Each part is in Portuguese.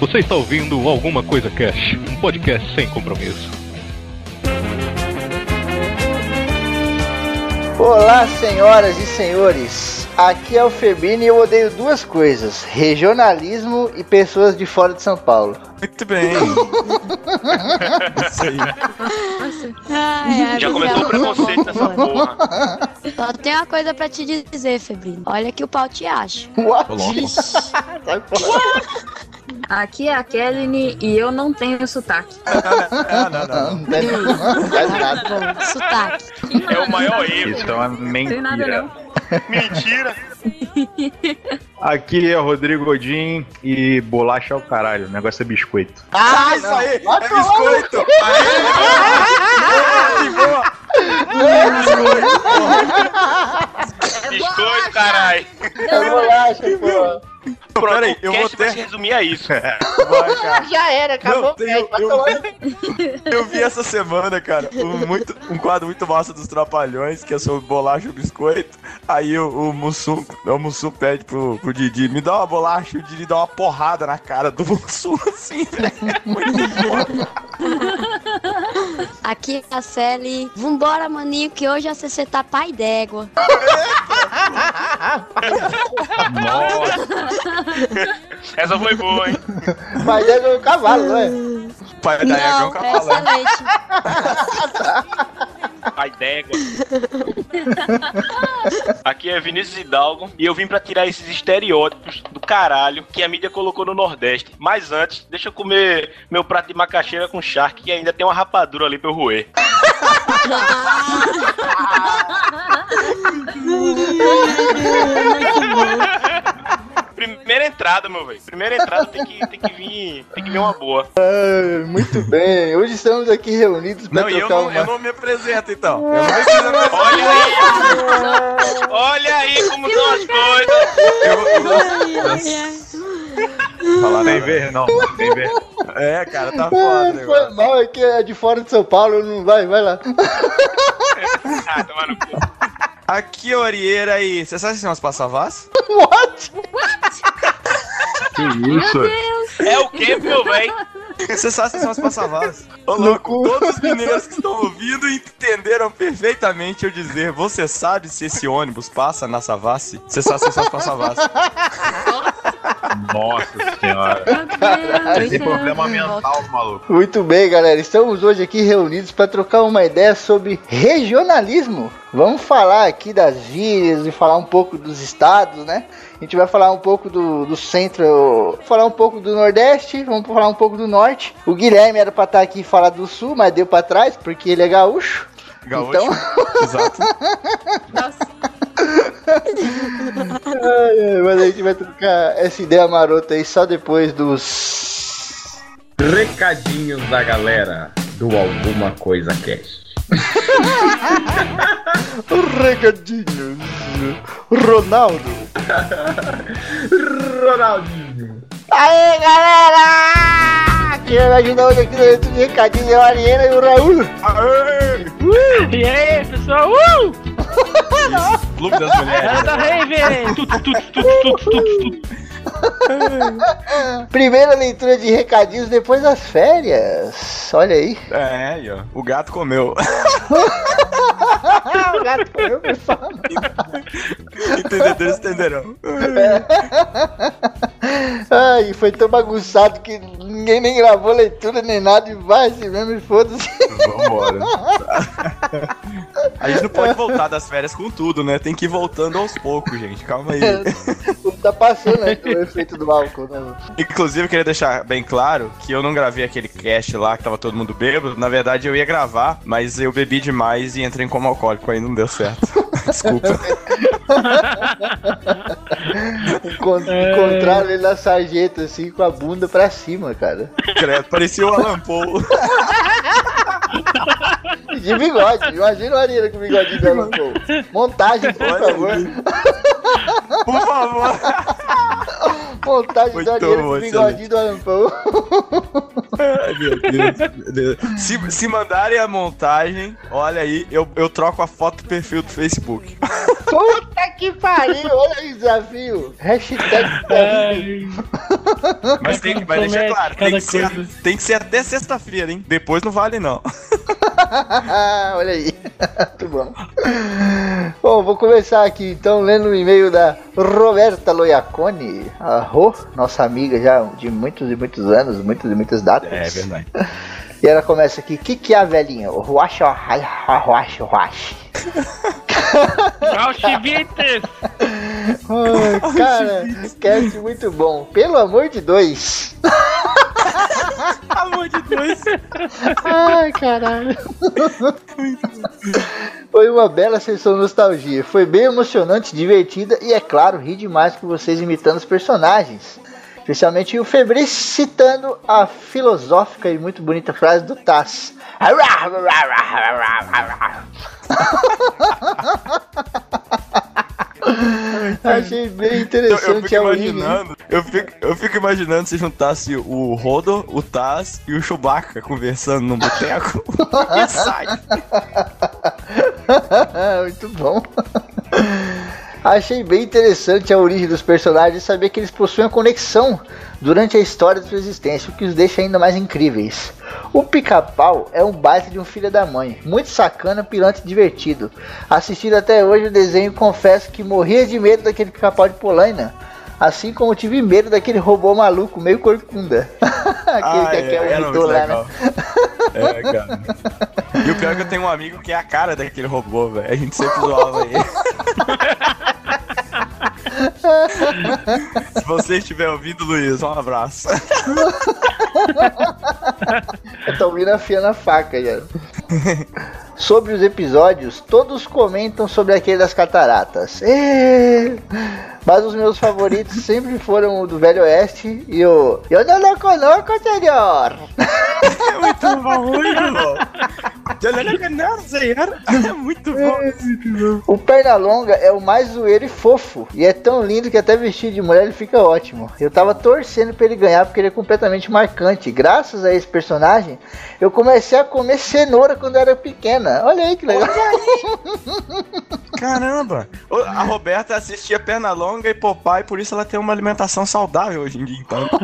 Você está ouvindo Alguma Coisa Cash, um podcast sem compromisso. Olá, senhoras e senhores. Aqui é o Febini e eu odeio duas coisas: regionalismo e pessoas de fora de São Paulo. Muito bem. Isso aí. Ai, ai, Já começou o preconceito nessa porra. Só tem uma coisa pra te dizer, Febrino. Olha que o pau te acha. What? Fora. Aqui é a Kelly e eu não tenho sotaque. Ah, não, não, não. Não não nada. Bom, sotaque. É o maior erro. Isso é uma Não tem nada mentira. não. Mentira. Aqui é Rodrigo Godin e bolacha é o caralho. O negócio é biscoito. Ah, isso aí! É biscoito! Biscoito, caralho. É bolacha, pô. Pronto, Peraí, o eu vou vai se ter- resumir a isso. Vai, cara. Já era, acabou. Não. Vai eu- no- Eu vi essa semana, cara, um, muito, um quadro muito massa dos Trapalhões, que é sobre bolacha e biscoito. Aí o, o Mussum, o Mussum pede pro, pro Didi, me dá uma bolacha, e o Didi dá uma porrada na cara do Mussum, assim, velho. Muito foda. Aqui é a Sally. Vambora, maninho, que hoje a CC tá pai d'égua. Nossa, Essa foi boa, hein? Mas é no cavalo, não é? Pai da Ega é um é cavalo. excelente. Pai d'égua. Aqui é Vinícius Hidalgo e eu vim pra tirar esses estereótipos do caralho que a mídia colocou no Nordeste. Mas antes, deixa eu comer meu prato de macaxeira com charque que ainda tem uma rapadura ali pra eu roer. Primeira entrada, meu velho. Primeira entrada tem que, tem que vir. Tem que vir uma boa. É, Muito bem. Hoje estamos aqui reunidos para Não, e eu trocar não, uma... eu não me apresento, então. Eu não preciso me Olha aí! Olha aí como são as coisas! falar tem nada. ver não, tem ver. É, cara, tá foda, né? Foi mal, é que é de fora de São Paulo, não vai, vai lá. Ah, toma no cu. Aqui é o Arieira e. Você sabe se são as passavás? What? Que isso? É o que, meu velho? Você sabe se são as passavás? Ô, louco, todos os mineiros que estão ouvindo entenderam perfeitamente eu dizer: Você sabe se esse ônibus passa na Savassi? Você sabe se são as passavás? Nossa senhora. Você tem problema mental, maluco. Muito bem, galera. Estamos hoje aqui reunidos para trocar uma ideia sobre regionalismo. Vamos falar aqui das gírias e falar um pouco dos estados, né? A gente vai falar um pouco do, do centro, falar um pouco do nordeste, vamos falar um pouco do norte. O Guilherme era para estar aqui e falar do sul, mas deu para trás porque ele é gaúcho. Gaúcho. Então, Exato. ai, ai, mas a gente vai trocar essa ideia marota aí só depois dos Recadinhos da galera do Alguma Coisa Cast. Recadinhos. Ronaldo. Ronaldinho. Aê, galera! Quem vai me ajudar hoje aqui no de Recadinho é o Ariana e o Raul. E aí, pessoal? Uh! Clube das mulheres. Galera da Rave! Tut, tut, tut, tut, tut, tut. Primeira leitura de recadinhos depois das férias. Olha aí. É, aí, ó. O gato comeu. o gato comeu, pessoal. Entendedores entenderão. Ai, foi tão bagunçado que ninguém nem gravou leitura nem nada e vai assim mesmo e foda-se. Vambora. A gente não pode voltar das férias com tudo, né? Tem que ir voltando aos poucos, gente. Calma aí. Tá passando, né? O efeito do álcool, né? Inclusive, eu queria deixar bem claro que eu não gravei aquele cast lá que tava todo mundo bêbado. Na verdade, eu ia gravar, mas eu bebi demais e entrei como alcoólico, aí não deu certo. Desculpa. Encont Encontraram ele na sarjeta, assim, com a bunda pra cima, cara. Credo, parecia o Alan Paul. De bigode. Imagina o Ariana com bigode dela. Montagem, por favor. Por favor. Muito bom, com bigodinho do. Ai, meu Deus, meu Deus. Se, se mandarem a montagem, olha aí, eu, eu troco a foto do perfil do Facebook. Puta que pariu, olha aí o desafio. Hashtag desafio. Mas tem, mas deixa claro, tem que, ser, tem que ser até sexta-feira, hein? Depois não vale, não. Olha aí. Muito bom. Bom, vou começar aqui então lendo o e-mail da Roberta Loiacone, a Rô, nossa amiga já de muitos e muitos anos, muitas e muitas datas. É verdade. E ela começa aqui: o que, que é a velhinha? O Ruacha, Ruacha, Ruacha. Auschwitz! Ai, cara, cast muito bom. Pelo amor de Deus. Amor de Deus. Ai, caralho. Foi uma bela sessão nostalgia. Foi bem emocionante, divertida e, é claro, ri demais com vocês imitando os personagens. Especialmente o Febris citando a filosófica e muito bonita frase do Taz. Achei bem Eu, eu interessante fico a origem. imaginando, eu fico, eu fico imaginando se juntasse o Rodo, o Taz e o Chewbacca conversando num boteco. e sai. Muito bom. Achei bem interessante a origem dos personagens e saber que eles possuem uma conexão durante a história de sua existência, o que os deixa ainda mais incríveis. O pica-pau é um baita de um filho da mãe, muito sacana, pirante e divertido. Assistindo até hoje o desenho, confesso que morria de medo daquele pica-pau de Polaina. Assim como tive medo daquele robô maluco, meio corcunda. aquele Ah, que é, é, era o lá, né? É, cara. E o pior é que eu tenho um amigo que é a cara daquele robô, velho. A gente sempre zoava ele. Se você estiver ouvindo, Luiz, um abraço. Eu tô ouvindo afiando a faca já. sobre os episódios, todos comentam sobre aquele das cataratas. Ê! Mas os meus favoritos sempre foram o do Velho Oeste e o Eu não lo coloco, senhor! É muito bom, muito bom. É muito bom. O Pernalonga é o mais zoeiro e fofo. E é tão lindo que até vestido de mulher ele fica ótimo. Eu tava torcendo pra ele ganhar porque ele é completamente marcante. Graças a esse personagem, eu comecei a comer cenoura quando eu era pequena. Olha aí que legal. Caramba! O- A Roberta assistia Pernalonga e Popeye, por isso ela tem uma alimentação saudável hoje em dia, então.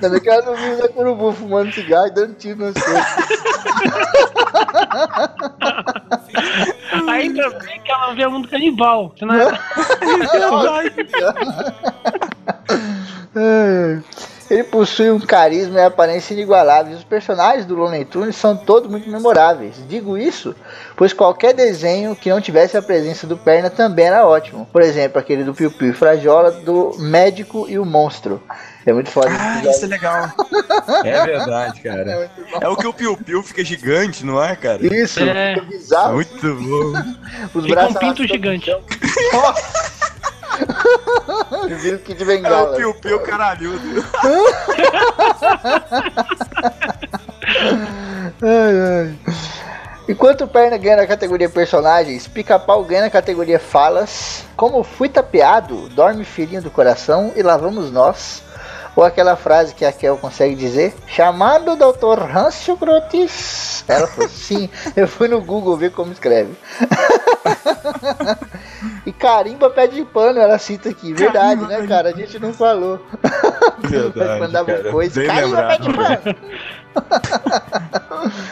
Também que ela não viu da Curubu fumando cigarro e dando tiro nas coisas. Ainda bem que ela vê o mundo canibal. Senão É. Ele possui um carisma e aparência inigualáveis. Os personagens do Looney Tunes são todos muito memoráveis. Digo isso, pois qualquer desenho que não tivesse a presença do Perna também era ótimo. Por exemplo, aquele do Piu Piu e Frajola, do Médico e o Monstro. É muito foda. Ah, isso é legal. É verdade, cara. É o que o Piu Piu fica gigante, não é, cara? Isso, É. fica bizarro. Muito bom. Os fica um braços pinto arrastando gigante. no chão. Vira o Kid É o Bengala. Piu Piu caralhudo. Ai, ai. Enquanto o Perna ganha na categoria personagens, Pica-Pau ganha na categoria falas. Como fui tapeado, dorme filhinho do coração e lá vamos nós. Ou aquela frase que a Kel consegue dizer: Chamado Dr. Hansio Grotis. Ela falou: Sim, eu fui no Google ver como escreve. e carimba pé de pano, ela cita aqui. Verdade, né, cara? A gente não falou. Verdade, Mandava cara. coisa. Bem Carimba pé lembrado. de pano.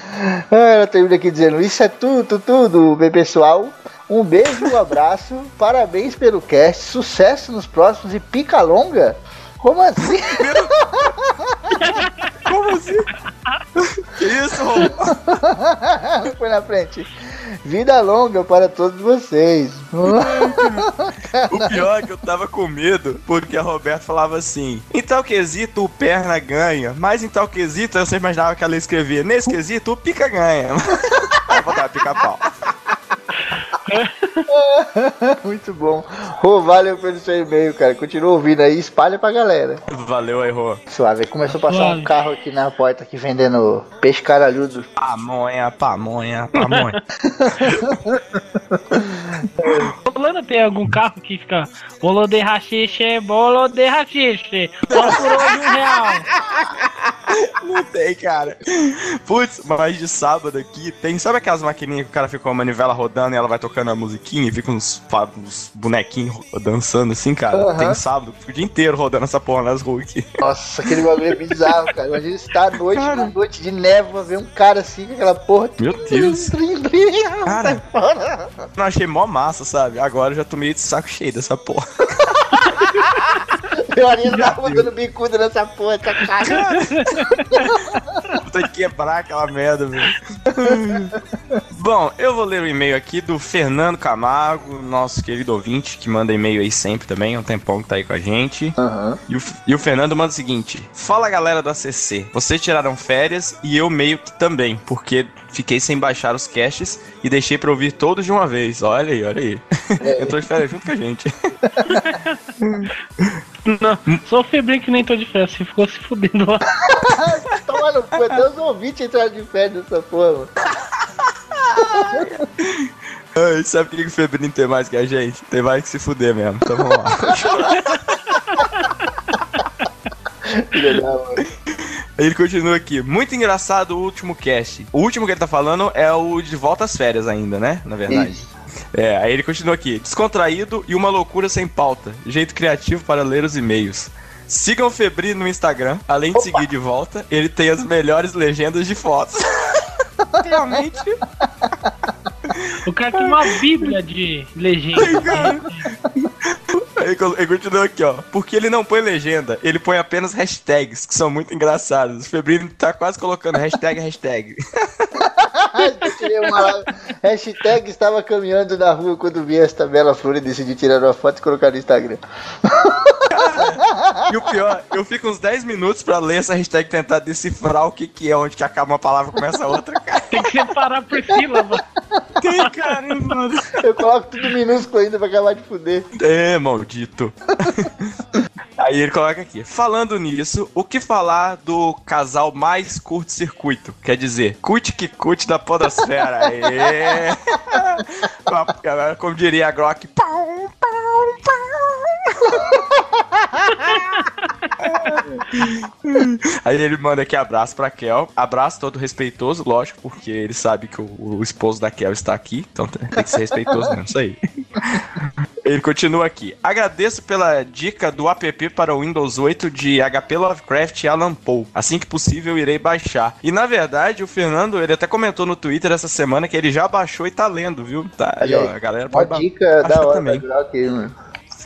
Ah, ela termina aqui dizendo: Isso é tudo, tudo, bem pessoal. Um beijo, um abraço, parabéns pelo cast, sucesso nos próximos e pica longa? Como assim? Como assim? Que isso, robô? Foi na frente. Vida longa para todos vocês. O pior é que eu tava com medo, porque a Roberta falava assim: em tal quesito o perna ganha, mas em tal quesito eu sempre imaginava que ela ia escrever: nesse quesito o pica ganha. Aí eu vou dar pica-pau. Muito bom. Ô, valeu pelo seu e-mail, cara. Continua ouvindo aí, espalha pra galera. Valeu, errou. Suave. Aí Começou a passar um Suave. carro aqui na porta aqui vendendo peixe caralhudo. Pamonha, pamonha, pamonha. Holanda tem algum carro que fica bolo de rachixe, bolo de rachixe, um por de um real. Não tem, cara. Putz, mas de sábado aqui tem. Sabe aquelas maquininhas que o cara fica com a manivela rodando e ela vai tocando a musiquinha e fica uns, uns bonequinhos dançando assim, cara? Aham. Tem sábado, fica o dia inteiro rodando essa porra nas ruas aqui. Nossa, aquele bagulho é bizarro, cara. Imagina você tá à noite, uma noite de névoa, ver um cara assim com aquela porra. Meu Deus. Cara. Sai fora. Não achei mó massa, sabe? Agora eu já tô meio de saco cheio dessa porra. Meu marido tava dando bicuda nessa porra, essa cara. Tem que quebrar aquela merda, velho. Bom, eu vou ler o e-mail aqui do Fernando Camargo, nosso querido ouvinte, que manda e-mail aí sempre também, há um tempão que tá aí com a gente. Aham. E o, e o Fernando manda o seguinte: Fala galera do ACC, vocês tiraram férias e eu meio que também, porque fiquei sem baixar os caches e deixei pra ouvir todos de uma vez. Olha aí, olha aí. Entrou de férias junto com a gente. Não, só o Febrinho que nem tô de festa, ficou se fudendo lá. Toma no cu, até os ouvintes entraram de férias nessa porra, mano. Ai, sabe o que o Febrinho tem mais que a gente? Tem mais que se fuder mesmo. Então vamos lá. Da mãe. Ele continua aqui. Muito engraçado o último cast. O último que ele tá falando é o de volta às férias ainda, né? Na verdade. Isso. É, aí ele continua aqui. Descontraído e uma loucura sem pauta. Jeito criativo para ler os e-mails. Sigam o Febri no Instagram. Além de seguir de volta, ele tem as melhores legendas de fotos. Realmente. O cara tem uma bíblia de legenda. Ele ele continua aqui, ó. Porque ele não põe legenda, ele põe apenas hashtags, que são muito engraçados. O Febrino tá quase colocando hashtag, hashtag. Eu tirei uma. Hashtag estava caminhando na rua quando vi esta bela flor e decidi tirar uma foto e colocar no Instagram. E o pior, eu fico uns 10 minutos pra ler essa hashtag e tentar decifrar o que que é, onde que acaba uma palavra e começa a outra, cara. Tem que separar por sílaba. Tem, caramba, mano. Eu coloco tudo minúsculo ainda pra acabar de fuder. É, maldito. Aí ele coloca aqui. Falando nisso, o que falar do casal mais curto-circuito? Quer dizer, cut que cut da podosfera. Aê! Agora, Como diria a Grok. Pau, pau, pau. Aí ele manda aqui abraço pra Kel. Abraço todo respeitoso, lógico, porque ele sabe que o, o esposo da Kel está aqui. Então tem, que ser respeitoso mesmo, isso aí. Ele continua aqui. Agradeço pela dica do app para o Windows 8 de HP Lovecraft e Alan Poe. Assim que possível, irei baixar. E na verdade, o Fernando, ele até comentou no Twitter essa semana que ele já baixou e tá lendo, viu? Tá aí, ó, a galera Uma pode ba- dica da hora também. Grok aí, mano.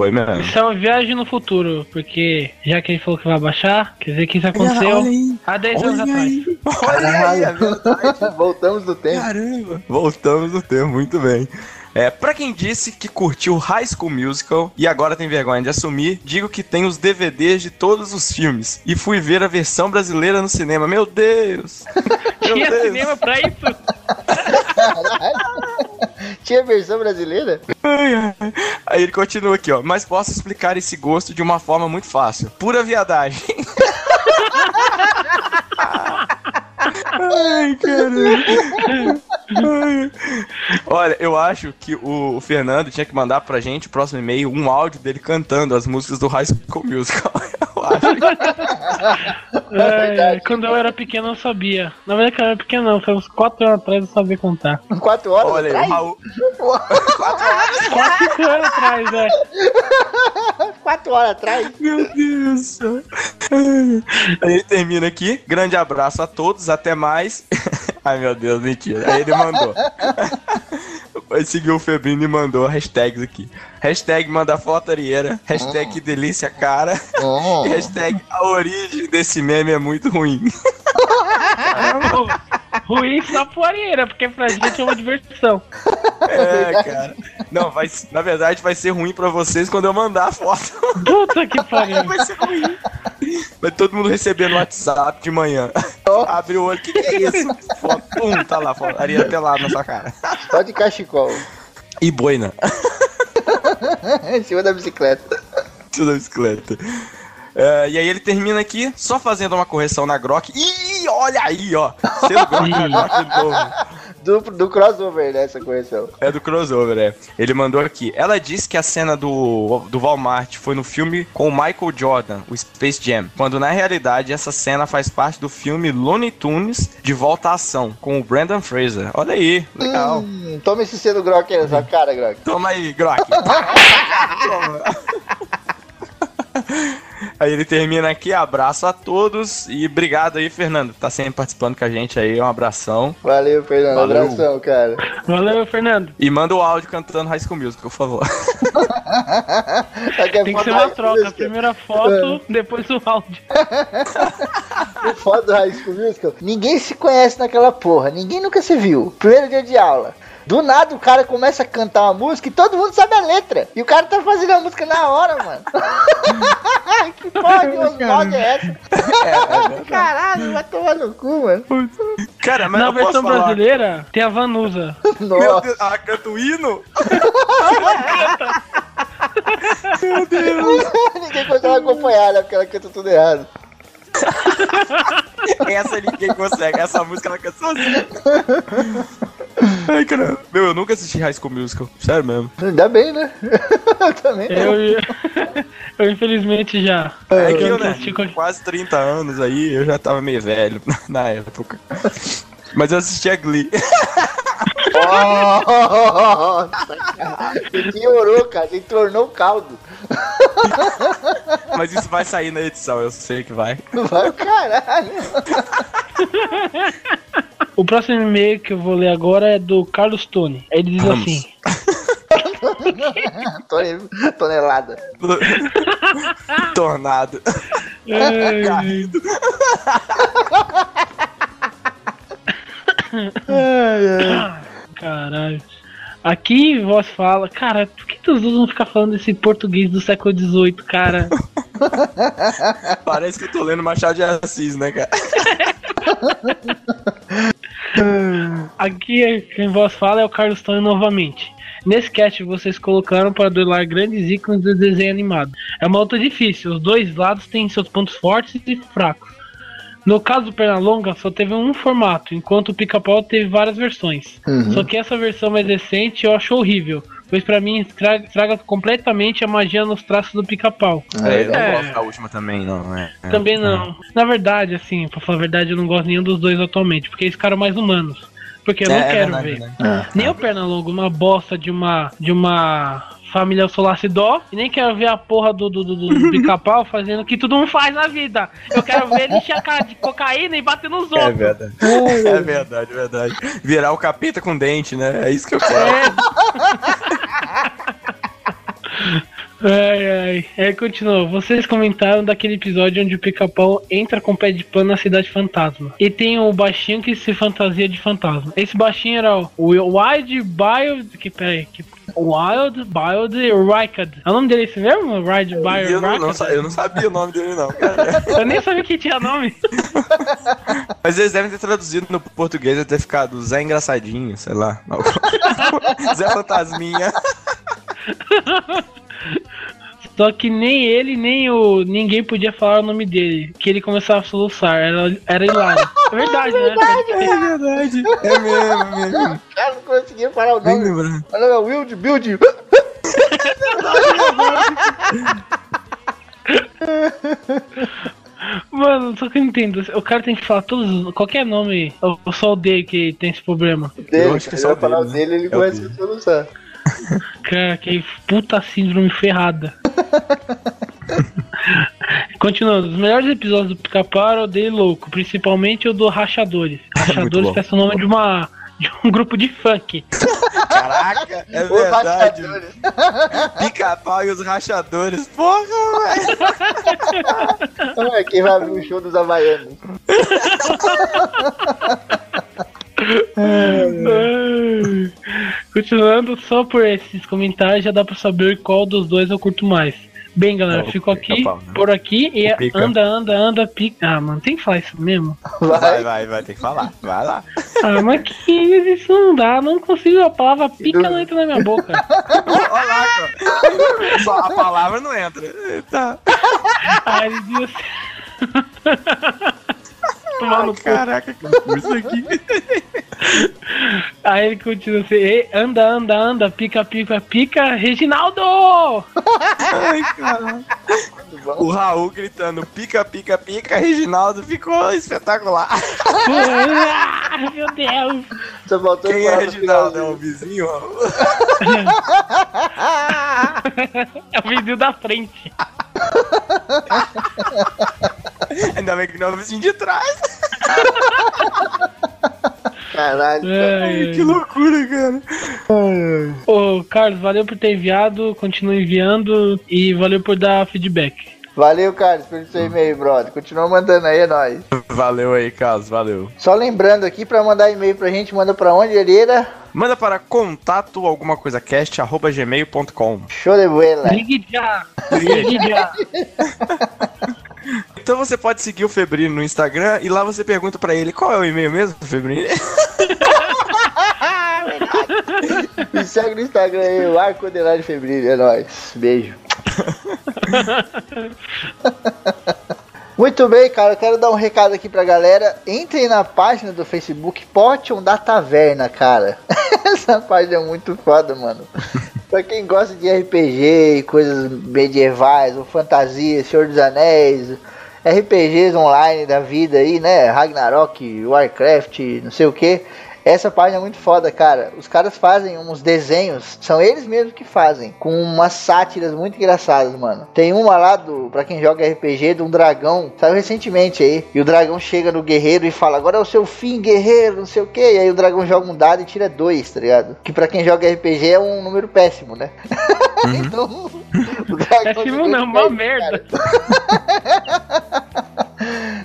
Foi mesmo. Isso é uma viagem no futuro, porque já que ele falou que vai baixar, quer dizer que isso aconteceu há 10 anos atrás. Olha aí, é verdade. Voltamos do tempo. Caramba! Voltamos no tempo, muito bem. É, pra quem disse que curtiu High School Musical e agora tem vergonha de assumir, digo que tem os DVDs de todos os filmes e fui ver a versão brasileira no cinema. Meu Deus! Meu Tinha Deus! cinema pra isso? Tinha versão brasileira? Aí ele continua aqui, ó. Mas posso explicar esse gosto de uma forma muito fácil. Pura viadagem. Ai, caramba. Ai. Olha, eu acho que o Fernando tinha que mandar pra gente, o próximo e-mail, um áudio dele cantando as músicas do High School Musical. Eu acho. É, quando eu era pequeno eu sabia. Na verdade, quando eu era pequeno não, foi uns 4 anos atrás eu sabia contar. Quatro horas Olha aí, o atrás? Raul. 4, 5 anos atrás, é. Quatro horas atrás? Meu Deus. Aí ele termina aqui. Grande abraço a todos, até mais. Ai meu Deus, mentira. Aí ele mandou. Aí seguiu o Febrino e mandou hashtags aqui. Hashtag manda foto arieira. Hashtag que delícia cara. Oh. E hashtag a origem desse meme é muito ruim. Ruim só poeira, porque pra gente é uma diversão. É, cara. Não, vai, na verdade vai ser ruim pra vocês quando eu mandar a foto. Puta que pariu. Vai ser ruim. Vai todo mundo receber no WhatsApp de manhã. Abre o olho, o que, que é isso? Foto, pum, tá lá, foto. Areia pelada na sua cara. Só de cachecol. E boina. em cima da bicicleta. Isso da bicicleta. É, e aí ele termina aqui só fazendo uma correção na Grok. Ih, olha aí, ó. Sendo Grok na Grok de novo. Do, do crossover, né? Essa correção. É do crossover, é. Ele mandou aqui. Ela disse que a cena do, do Walmart foi no filme com o Michael Jordan, o Space Jam. Quando na realidade essa cena faz parte do filme Looney Tunes de volta à ação, com o Brandon Fraser. Olha aí, legal. Hum, toma esse selo Grok aí na sua cara, Grok. Toma aí, Grok. Toma. Aí ele termina aqui, abraço a todos e obrigado aí, Fernando. Tá sempre participando com a gente aí, um abração. Valeu, Fernando. Valeu. Abração, cara. Valeu, Fernando. E manda o áudio cantando High School Music, por favor. É Tem que foto ser uma troca. Musical. Primeira foto, depois o áudio. O foda do High School Musical. Ninguém se conhece naquela porra. Ninguém nunca se viu. Primeiro dia de aula. Do nada o cara começa a cantar uma música e todo mundo sabe a letra. E o cara tá fazendo a música na hora, mano. que porra de é essa? Caralho, vai tomar no cu, mano. Cara, mas Na eu posso versão falar... brasileira, tem a Vanusa. Meu Nossa. Deus, ah, canta o hino? Ninguém consegue acompanhar, né? Porque ela canta tudo errado. Essa ninguém consegue, essa música ela canta sozinha. Ai, caramba. Meu, eu nunca assisti High School Musical, sério mesmo. Ainda bem, né? Eu também. não. Eu, eu infelizmente já. É que eu né, assisti com- quase 30 anos aí, eu já tava meio velho na época. Mas eu assistia Glee. Nossa, cara. Você piorou, cara. Você tornou caldo. Mas isso vai sair na edição, eu sei que vai. Vai o caralho. O próximo e-mail que eu vou ler agora é do Carlos Tony. Ele diz Vamos. assim: Tone- Tonelada. Tornado. "Ai, Garrido. Caralho. Aqui voz fala, cara, por que todos vão ficar falando esse português do século XVIII, cara? Parece que eu tô lendo Machado de Assis, né, cara? Aqui quem voz fala é o Carlos Tony novamente. Nesse cast vocês colocaram para duelar grandes ícones do desenho animado. É uma luta difícil, os dois lados têm seus pontos fortes e fracos. No caso do Pernalonga, só teve um formato, enquanto o Pica-Pau teve várias versões. Só que essa versão mais recente eu acho horrível, pois pra mim estraga, estraga completamente a magia nos traços do Pica-Pau. É, eu não É. gosto da última também, não. É, é. Também não. Na verdade, assim, pra falar a verdade, eu não gosto nenhum dos dois atualmente, porque eles ficaram mais humanos. Porque eu É, não é quero verdade, ver. né? Nem o Pernalonga, uma bosta de uma. de uma família Solacidó, e nem quero ver a porra do, do, do, do pica-pau fazendo o que todo mundo faz na vida. Eu quero ver ele encher a cara de cocaína e bater nos outros. verdade. É verdade, verdade. Virar o capeta com dente, né? É isso que eu quero. Ai, ai. É, continua. Vocês comentaram daquele episódio onde o pica-pau entra com o pé de pano na cidade fantasma. E tem o baixinho que se fantasia de fantasma. Esse baixinho era o Wild Wild. Que, peraí. Que, Wild Wild Rykard. É o nome dele esse mesmo? Wild Wild Eu não, não eu não sabia o nome dele, não, cara. Eu nem sabia que tinha nome. Mas eles devem ter traduzido no português e ter ficado Zé Engraçadinho, sei lá. Zé Fantasminha. Só que nem ele, nem o. ninguém podia falar o nome dele. Que ele começava a soluçar. Era, era hilário. É verdade, né? É verdade. É mesmo, é mesmo. O cara não conseguia falar o Bem nome. lembrado. Olha lá, Wild Build. Mano, só que eu não entendo. O cara tem que falar todos. Qualquer nome. Eu eu só odeio que tem esse problema. Dele, acho que é só falar o dele, né? ele É começa dele. a soluçar. Cara, que puta síndrome ferrada. Continuando, os melhores episódios do Pica-Pau era o dele louco, principalmente o do Rachadores. Rachadores parece o nome de uma. de um grupo de funk. Caraca, é Os verdade. rachadores. Pica-pau e os rachadores. Porra, velho. É, Quem vai abrir o show dos Havaianos? Ai. Continuando, só por esses comentários já dá pra saber qual dos dois eu curto mais. Bem, galera, fico aqui, né? por aqui e anda, anda, anda, pica. Ah, mano, tem que falar isso mesmo. Vai, Vai. vai, vai, tem que falar. Vai lá. Ah, mas que isso não dá, não consigo, a palavra pica não entra na minha boca. Olha lá, cara. Só a palavra não entra. Tá. Ah, ele no cu. Caraca, que coisa aqui. Aí ele continua assim, "Ei, anda, anda, anda, pica, pica, pica, Reginaldo! Ai, cara. O Raul gritando pica, pica, pica, Reginaldo ficou espetacular. Ah, Meu Deus! Quem é Reginaldo? É o vizinho? Raul? É o vídeo da frente. Ainda bem que não é o vizinho de trás. Caralho. Ai, Que loucura, cara. Ô, Carlos, valeu por ter enviado, continua enviando e valeu por dar feedback. Valeu, Carlos, pelo seu e-mail, brother. Continua mandando aí, é nóis. Valeu aí, Carlos, valeu. Só lembrando aqui, pra mandar e-mail pra gente, manda pra onde, Hereda? Manda para contato alguma coisa cast, arroba gmail.com. Show de bola. Ligue já! Ligue já! Então você pode seguir o Febrino no Instagram e lá você pergunta pra ele qual é o e-mail mesmo, Febrino. Me segue no Instagram aí, o Arco Underline Febril. É nóis. Beijo. Muito bem, cara. Eu quero dar um recado aqui pra galera. Entrem na página do Facebook Potion da Taverna, cara. Essa página é muito foda, mano. Pra quem gosta de RPG e coisas medievais, ou fantasia, Senhor dos Anéis, RPGs online da vida aí, né? Ragnarok, Warcraft, não sei o que. Essa página é muito foda, cara. Os caras fazem uns desenhos, são eles mesmos que fazem, com umas sátiras muito engraçadas, mano. Tem uma lá do, pra quem joga RPG, de um dragão, saiu recentemente aí. E o dragão chega no guerreiro e fala: Agora é o seu fim, guerreiro, não sei o que. E aí o dragão joga um dado e tira dois, tá ligado? Que pra quem joga RPG é um número péssimo, né? então, o dragão. Péssimo não, uma merda.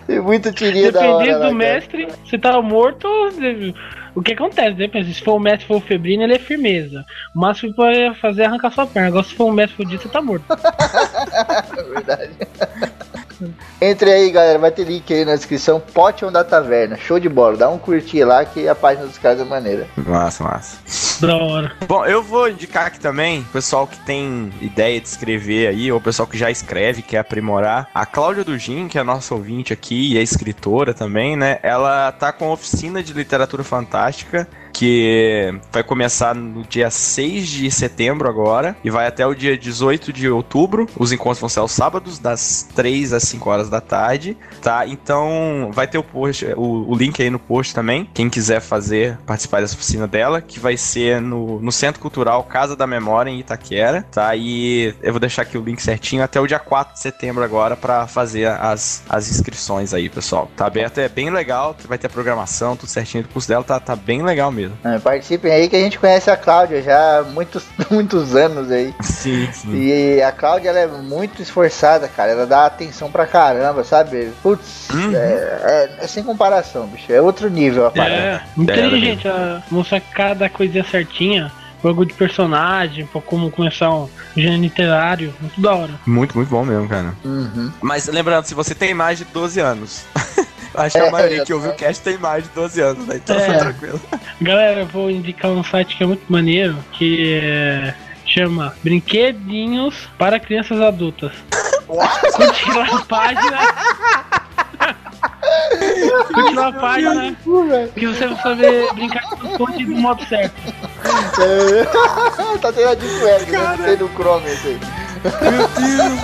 Tem muita tirinha da hora. Dependendo lá, do cara. mestre, se tá morto, o que acontece? Depende. Se for o mestre for o febrino, ele é firmeza. O máximo que pode fazer é arrancar sua perna. Agora, se for um mestre fudido, você tá morto. É verdade. Entre aí, galera. Vai ter link aí na descrição. Potion da Taverna. Show de bola. Dá um curtir lá que a página dos caras é maneira. Massa, massa. Da hora. Bom, eu vou indicar aqui também, pessoal que tem ideia de escrever aí, ou pessoal que já escreve, quer aprimorar. A Cláudia Dugin, que é a nossa ouvinte aqui e é escritora também, né? Ela tá com oficina de literatura fantástica. Que vai começar no dia 6 de setembro agora e vai até o dia 18 de outubro. Os encontros vão ser aos sábados, das 3 às 5 horas da tarde, tá? Então vai ter o post, o, o link aí no post também. Quem quiser fazer, participar dessa oficina dela, que vai ser no, no Centro Cultural Casa da Memória em Itaquera, tá? E eu vou deixar aqui o link certinho até o dia 4 de setembro agora para fazer as, as inscrições aí, pessoal. Tá aberto, é bem legal, vai ter programação, tudo certinho do curso dela, tá, tá bem legal mesmo. É, participem aí que a gente conhece a Cláudia já há muitos, muitos anos aí. Sim, sim. E a Cláudia ela é muito esforçada, cara. Ela dá atenção pra caramba, sabe? Putz, Uhum. é, é- é sem comparação, bicho. É outro nível a parada. É, inteligente. A moça cada coisinha certinha. Jogo de personagem, pra como começar um gênero literário. Muito da hora. Muito, muito bom mesmo, cara. Uhum. Mas lembrando, se você tem mais de 12 anos. Acho que É, a maioria é, que ouviu o cast tem mais de 12 anos, né? Então É. tá tranquilo. Galera, eu vou indicar um site que é muito maneiro, que é, chama Brinquedinhos para Crianças Adultas. Curte lá a página. Curte lá a página que você vai saber brincar com os pontos do modo certo. tá tendo a Deep Web, né? Não tem no Chrome esse aí. Meu Deus.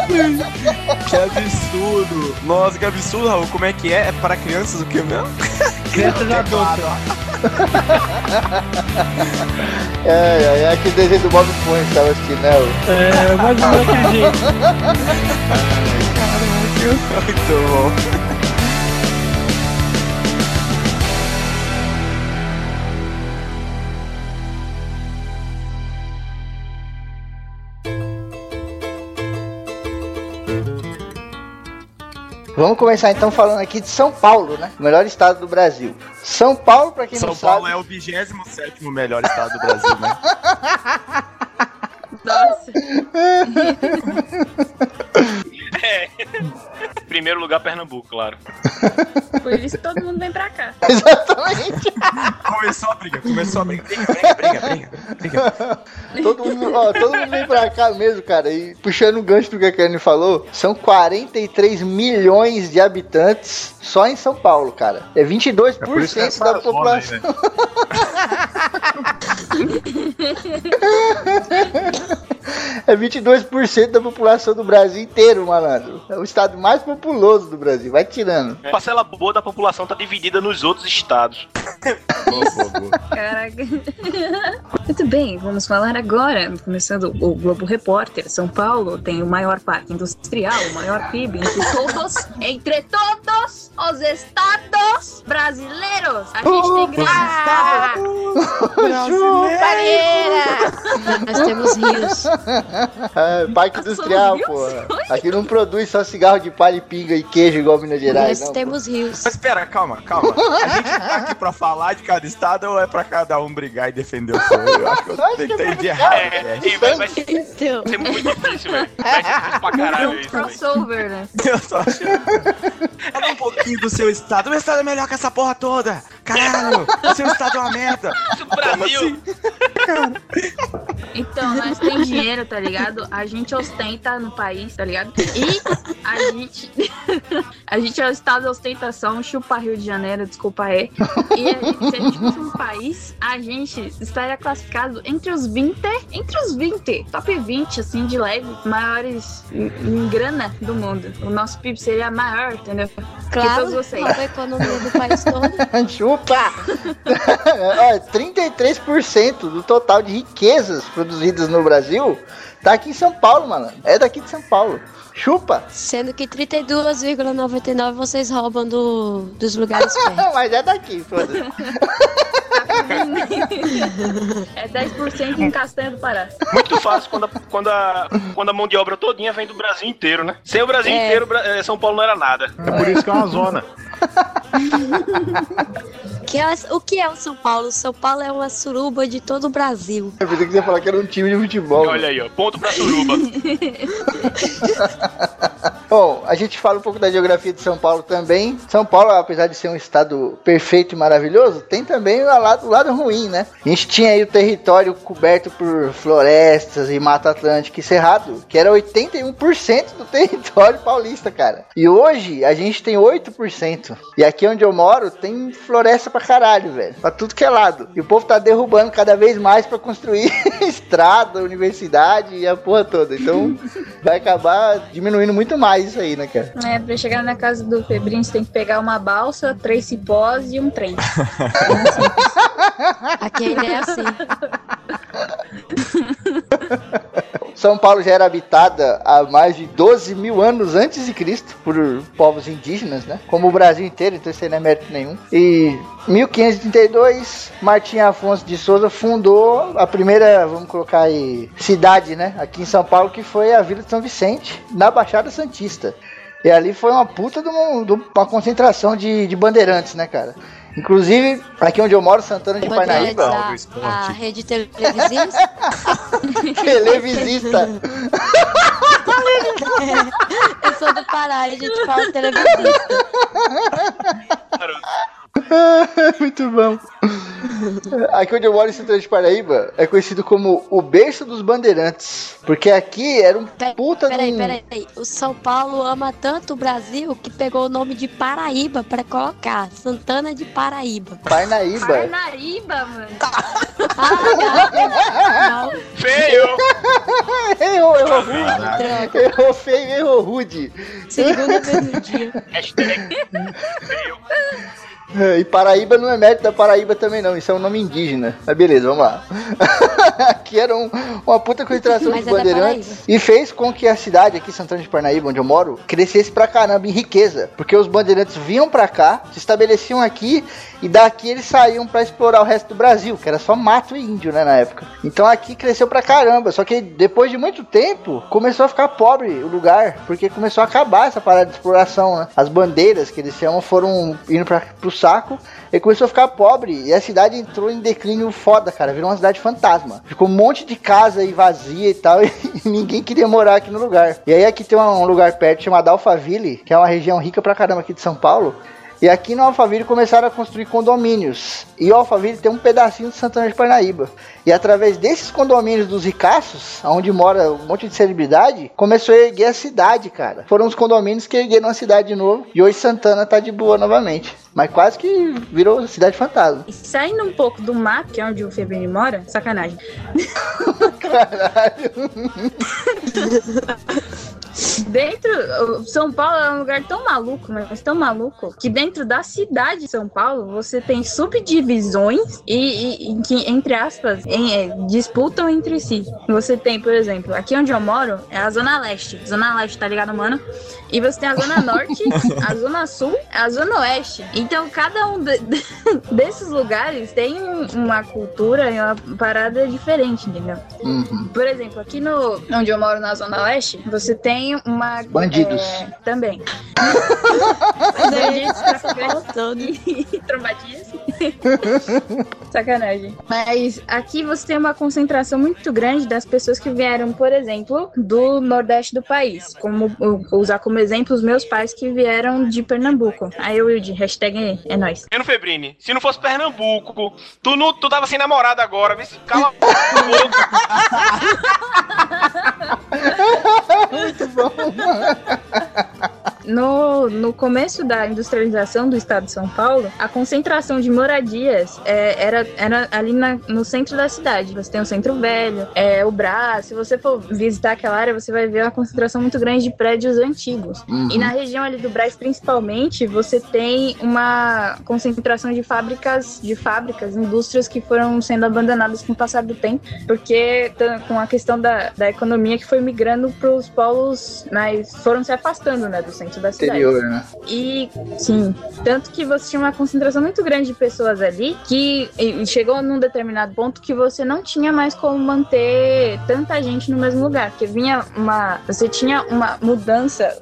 Que absurdo. Nossa, que absurdo, Raul. Como é que é? É para crianças o que mesmo? Crianças adultas. É, é, é aquele desenho do Bob Esponja que tava assistindo, né? É, mais ou menos daquele jeito. Muito bom. Vamos começar então falando aqui de São Paulo, né? O melhor estado do Brasil. São Paulo, pra quem São não Paulo sabe. é o 27 melhor estado do Brasil, né? Nossa. Primeiro lugar, Pernambuco, claro. Por isso que todo mundo vem pra cá. Exatamente. Começou a briga, começou a briga. Briga, briga, briga, briga. todo mundo, ó, todo mundo vem pra cá mesmo, cara. E puxando o gancho do que a Karen falou, são 43 milhões de habitantes só em São Paulo, cara. É 22% É por isso que é da população. aí, né? É 22% da população do Brasil inteiro, malandro. É o estado mais populoso do Brasil. Vai tirando. A parcela boa da população tá dividida nos outros estados. Caraca. Muito bem, vamos falar agora. Começando o Globo Repórter. São Paulo tem o maior parque industrial, o maior PIB entre todos, entre todos os estados brasileiros. A gente tem grandes Ah, Chupareira! Nós temos rios. É, parque industrial, rios? porra. Aqui não produz só cigarro de palha e pinga e queijo igual Minas Gerais, Nós não. temos rios. Mas espera, calma, calma. A gente tá aqui pra falar de cada estado ou é pra cada um brigar e defender o seu? Eu acho que eu Acho que é entendi pra errado. É, É, vai, vai ser Então, muito difícil, velho. Vai ser difícil pra caralho isso, crossover, né? Eu só achando. Fala um pouquinho do seu estado. O meu estado é melhor que essa porra toda. Caralho, o seu estado é uma merda. Isso, Brasil! Então, nós tem dinheiro, tá ligado? A gente ostenta no país, tá ligado? E a gente. a gente é o estado da ostentação, chupa Rio de Janeiro, desculpa aí. E a gente, se a gente fosse um país, a gente estaria classificado entre os 20, entre os 20, top 20, assim, de leve, maiores em, em grana do mundo. O nosso PIB seria maior, entendeu? claro, todos vocês. a economia do país todo. Chupa! Olha, 33% do total de riquezas produzidas no Brasil tá aqui em São Paulo, mano. É daqui de São Paulo. Chupa! Sendo que 32,99 vocês roubam do, dos lugares perto. Mas é daqui, foda-se. É 10% em Castanha do Pará. Muito fácil quando a, quando, a, quando a mão de obra todinha vem do Brasil inteiro, né? Sem o Brasil É. inteiro, eh, São Paulo não era nada. É por isso que é uma zona. Que é- o que é o São Paulo? São Paulo é uma suruba de todo o Brasil. Eu pensei que você ia falar que era um time de futebol. Olha aí, ó. Ponto pra Suruba. A gente fala um pouco da geografia de São Paulo também. São Paulo, apesar de ser um estado perfeito e maravilhoso, tem também o lado, o lado ruim, né? A gente tinha aí o território coberto por florestas e mata atlântica e cerrado, que era 81% do território paulista, cara. E hoje a gente tem 8%. E aqui onde eu moro tem floresta pra caralho, velho. Pra tudo que é lado. E o povo tá derrubando cada vez mais pra construir estrada, universidade e a porra toda. Então vai acabar diminuindo muito mais isso aí, né, cara? É, pra chegar na casa do Febrinho, você tem que pegar uma balsa, três cipós e um trem. Aqui ainda é assim. São Paulo já era habitada há mais de 12 mil anos antes de Cristo por povos indígenas, né? Como o Brasil inteiro, então isso aí não é mérito nenhum. E 1532, Martim Afonso de Souza fundou a primeira, vamos colocar aí, cidade, né? Aqui em São Paulo, que foi a Vila de São Vicente, na Baixada Santista. E ali foi uma puta de uma, de uma concentração de, de bandeirantes, né, cara? Inclusive, aqui onde eu moro, Santana de Parnaíba, a, a rede televisiva. televisista. Eu sou do Pará e a gente fala televisista. Muito bom. Aqui onde eu moro, em Santana de Paraíba, é conhecido como o berço dos bandeirantes. Porque aqui era um Pe- puta Peraí, um... peraí. O São Paulo ama tanto o Brasil que pegou o nome de Paraíba pra colocar. Santana de Paraíba. Parnaíba. Parnariba, mano. Ah, não. Feio! errou, errou rude. Errou feio, errou rude. Segunda vez no dia. Hashtag feio. E Paraíba não é mérito da Paraíba também não, isso é um nome indígena. Mas beleza, vamos lá. aqui era um- uma puta concentração de é bandeirantes e fez com que a cidade aqui, Santana de Parnaíba, onde eu moro, crescesse pra caramba em riqueza. Porque os bandeirantes vinham pra cá, se estabeleciam aqui e daqui eles saíam pra explorar o resto do Brasil, que era só mato e índio, né, na época. Então aqui cresceu pra caramba, só que depois de muito tempo começou a ficar pobre o lugar, porque começou a acabar essa parada de exploração, né? As bandeiras que eles chamam foram indo pra, pro saco e começou a ficar pobre e a cidade entrou em declínio foda, cara, virou uma cidade fantasma. Ficou um monte de casa aí vazia e tal e ninguém queria morar aqui no lugar. E aí aqui tem um lugar perto chamado Alphaville, que é uma região rica pra caramba aqui de São Paulo. E aqui no Alphaville começaram a construir condomínios. E o Alphaville tem um pedacinho de Santana de Parnaíba. E através desses condomínios dos ricaços, onde mora um monte de celebridade, começou a erguer a cidade, cara. Foram os condomínios que ergueram a cidade de novo. E hoje Santana tá de boa novamente. Mas quase que virou cidade fantasma. E saindo um pouco do mar, que é onde o Febrini mora, sacanagem. Dentro, São Paulo é um lugar tão maluco, mas tão maluco, que dentro da cidade de São Paulo você tem subdivisões e, e- que, entre aspas, em- é, disputam entre si. Você tem, por exemplo, aqui onde eu moro é a Zona Leste. Zona Leste, tá ligado, mano? E você tem a Zona Norte, a Zona Sul, a Zona Oeste. Então, cada um de- desses lugares tem um- uma cultura e uma parada diferente, entendeu? Uhum. Por exemplo, aqui no onde eu moro na Zona Leste, você tem uma. Bandidos. é, também. Bandidos, traficantes e trombadinhas. Sacanagem. Mas aqui você tem uma concentração muito grande das pessoas que vieram, por exemplo, do Nordeste do país. Como vou usar como exemplo os meus pais que vieram de Pernambuco. Aí o Wilde, hashtag é nóis. Menino Febrini, se não fosse Pernambuco, tu, não, tu tava sem namorada agora, vê se cala Muito bom. Toma! No, no começo da industrialização do estado de São Paulo, a concentração de moradias é, era, era ali na- no centro da cidade. Você tem o centro velho, é, o Brás. Se você for visitar aquela área, você vai ver uma concentração muito grande de prédios antigos. Uhum. E na região ali do Brás, principalmente, você tem uma concentração de fábricas, de fábricas, indústrias que foram sendo abandonadas com o passar do tempo, porque com a questão da, da economia que foi migrando para os polos, mas foram se afastando, né, do centro da cidade. Interior, né? E sim, tanto que você tinha uma concentração muito grande de pessoas ali que chegou num determinado ponto que você não tinha mais como manter tanta gente no mesmo lugar, porque vinha uma, você tinha uma mudança,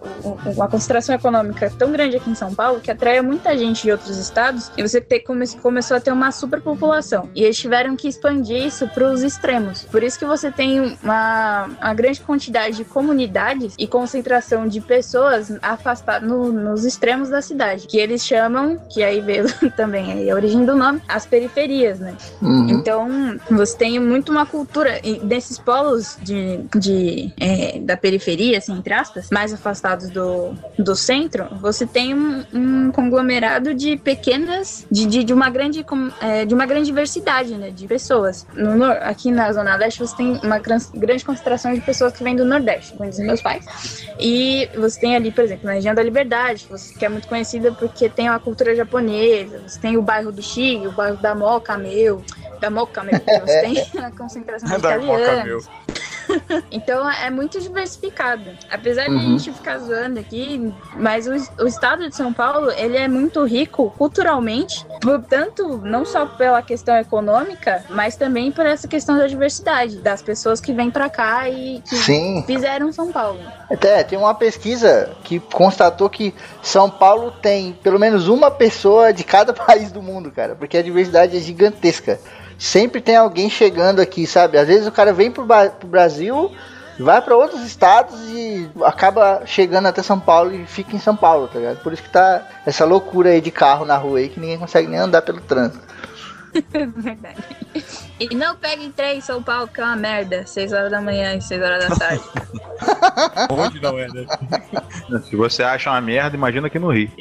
uma concentração econômica tão grande aqui em São Paulo que atraía muita gente de outros estados e você ter, come, começou a ter uma superpopulação. E eles tiveram que expandir isso para os extremos. Por isso que você tem uma, uma grande quantidade de comunidades e concentração de pessoas afastadas no- nos extremos da cidade, que eles chamam, que aí veio também aí a origem do nome, as periferias, né? Uhum. Então, você tem muito uma cultura desses polos de, de, é, da periferia, assim, entre aspas, mais afastados do, do centro, você tem um, um conglomerado de pequenas, de, de, de uma grande, é, de uma grande diversidade, né, de pessoas. No, aqui na Zona Leste, você tem uma gran- grande concentração de pessoas que vêm do Nordeste, como dizem meus pais. E você tem ali, por exemplo, na região da Liberdade, que é muito conhecida porque tem uma cultura japonesa, você tem o bairro do Chile, o bairro da Moca, meu, da Moca, meu, você tem a concentração de italianos. Então é muito diversificado. Apesar de a Uhum. gente ficar zoando aqui, mas o, o estado de São Paulo, ele é muito rico culturalmente, por- tanto não só pela questão econômica, mas também por essa questão da diversidade, das pessoas que vêm pra cá e que Sim. fizeram São Paulo. Até tem uma pesquisa que constatou que São Paulo tem pelo menos uma pessoa de cada país do mundo, cara, porque a diversidade é gigantesca. Sempre tem alguém chegando aqui, sabe? Às vezes o cara vem pro, pro Brasil, vai para outros estados e acaba chegando até São Paulo e fica em São Paulo, tá ligado? Por isso que tá essa loucura aí de carro na rua aí que ninguém consegue nem andar pelo trânsito. Verdade. E não peguem trem em São Paulo, que é uma merda. 6 horas da manhã e 6 horas da tarde. Onde não é, né? Se você acha uma merda, imagina aqui no Rio.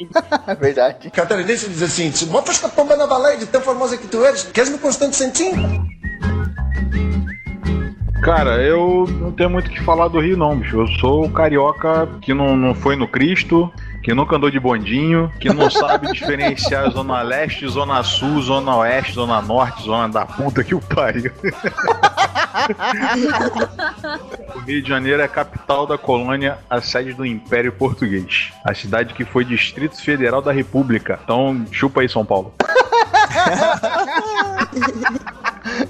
É verdade. Catarinense diz assim: se botas esta pomba na baleia de tão famosa que tu eres, queres no Constante Santinho? Cara, eu não tenho muito o que falar do Rio, não, bicho. Eu sou o carioca que não, não foi no Cristo, que nunca andou de bondinho, que não sabe diferenciar Zona Leste, Zona Sul, Zona Oeste, Zona Norte, Zona da puta que o pariu. o Rio de Janeiro é a capital da colônia, a sede do Império Português. A cidade que foi Distrito Federal da República. Então, chupa aí, São Paulo.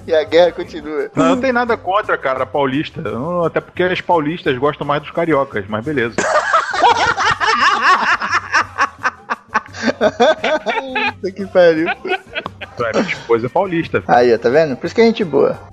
E a guerra continua. Não, não tem nada contra, cara, paulista. Não, Até porque as paulistas gostam mais dos cariocas, mas beleza. Puta que pariu. Ué, Minha esposa é paulista. Aí, tá vendo? Por isso que a gente é boa.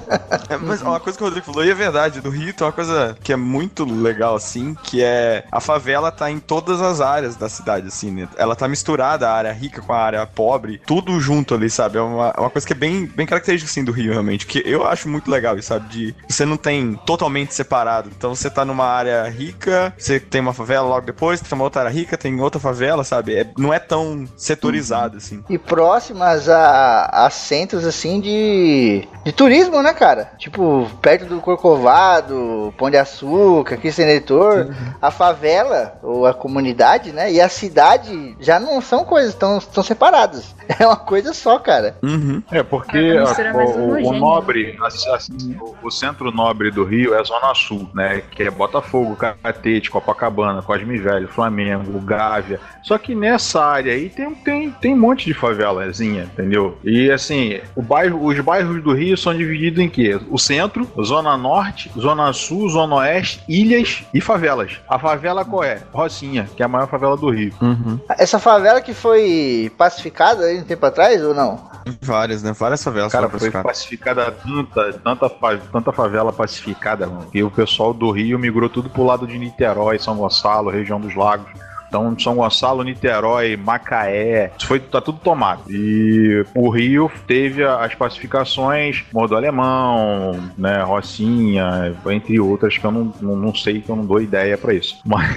mas uma coisa que o Rodrigo falou e é verdade, do Rio tem uma coisa que é muito legal, assim, que é a favela tá em todas as áreas da cidade, assim, né? Ela tá misturada, a área rica com a área pobre, tudo junto ali, sabe? É uma, uma coisa que é bem, bem característica, assim, do Rio, realmente, que eu acho muito legal, sabe? De você não tem totalmente separado. Então você tá numa área rica, você tem uma favela logo depois, tem uma outra área rica, tem outra favela, sabe? É, não é tão setorizado, assim. E próximas a, a centros assim de, de turismo, né, cara? Tipo, perto do Corcovado, Pão de Açúcar, Cristo Eleitor, a favela, ou a comunidade, né? E a cidade já não são coisas tão, tão separadas. É uma coisa só, cara. Uhum. É, porque É, a- o, o nobre, a- a- o, o centro nobre do Rio é a Zona Sul, né? Que é Botafogo, Catete, Copacabana, Cosme Velho, Flamengo, Gávea. Só que nessa área aí tem, tem, tem um monte de favelazinha, entendeu? E assim, o bairro, os bairros do Rio são divididos em quê? O centro, Zona Norte, Zona Sul, Zona Oeste, ilhas e favelas. A favela qual é? Rocinha, que é a maior favela do Rio. Uhum. Essa favela que foi pacificada aí um tempo atrás, ou não? Várias, né? Várias favelas. Cara, foram foi pacificadas. pacificada tanta, tanta, tanta favela pacificada, mano. E o pessoal do Rio migrou tudo pro lado de Niterói, São Gonçalo, região dos lagos. Então, São Gonçalo, Niterói, Macaé, isso foi, tá tudo tomado. E o Rio teve as pacificações Morro do Alemão, né, Rocinha, entre outras que eu não, não, não sei, que eu não dou ideia pra isso. Mas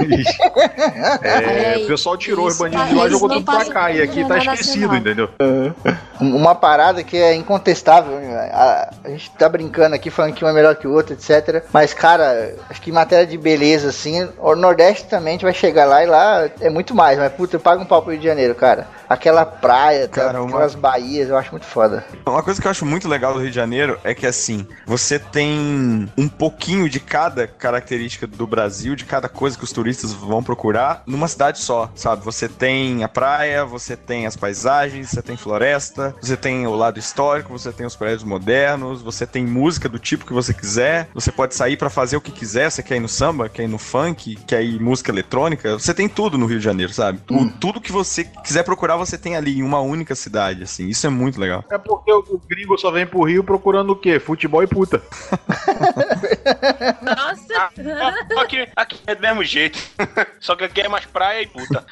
é, o pessoal tirou os bandidos tá, de lá e jogou tudo pra cá. E aqui tá esquecido, entendeu? Uma parada que é incontestável. A, a gente tá brincando aqui, falando que um é melhor que o outro, etc. Mas, cara, acho que em matéria de beleza, assim, o Nordeste também a gente vai chegar lá e lá é muito mais. Mas, puta, eu pago um pau pro Rio de Janeiro, cara. Aquela praia, tá, Cara, uma- aquelas baías, eu acho muito foda. Uma coisa que eu acho muito legal do Rio de Janeiro é que, assim, você tem um pouquinho de cada característica do Brasil, de cada coisa que os turistas vão procurar, numa cidade só, sabe? Você tem a praia, você tem as paisagens, você tem floresta, você tem o lado histórico, você tem os prédios modernos, você tem música do tipo que você quiser, você pode sair pra fazer o que quiser, você quer ir no samba, quer ir no funk, quer ir música eletrônica, você tem tudo no Rio de Janeiro, sabe? O- tudo que você quiser procurar, você tem ali em uma única cidade, assim. Isso é muito legal. É porque o, gringo só vem pro Rio procurando o quê? Futebol e puta. Nossa! Aqui, aqui é do mesmo jeito. Só que aqui é mais praia e puta.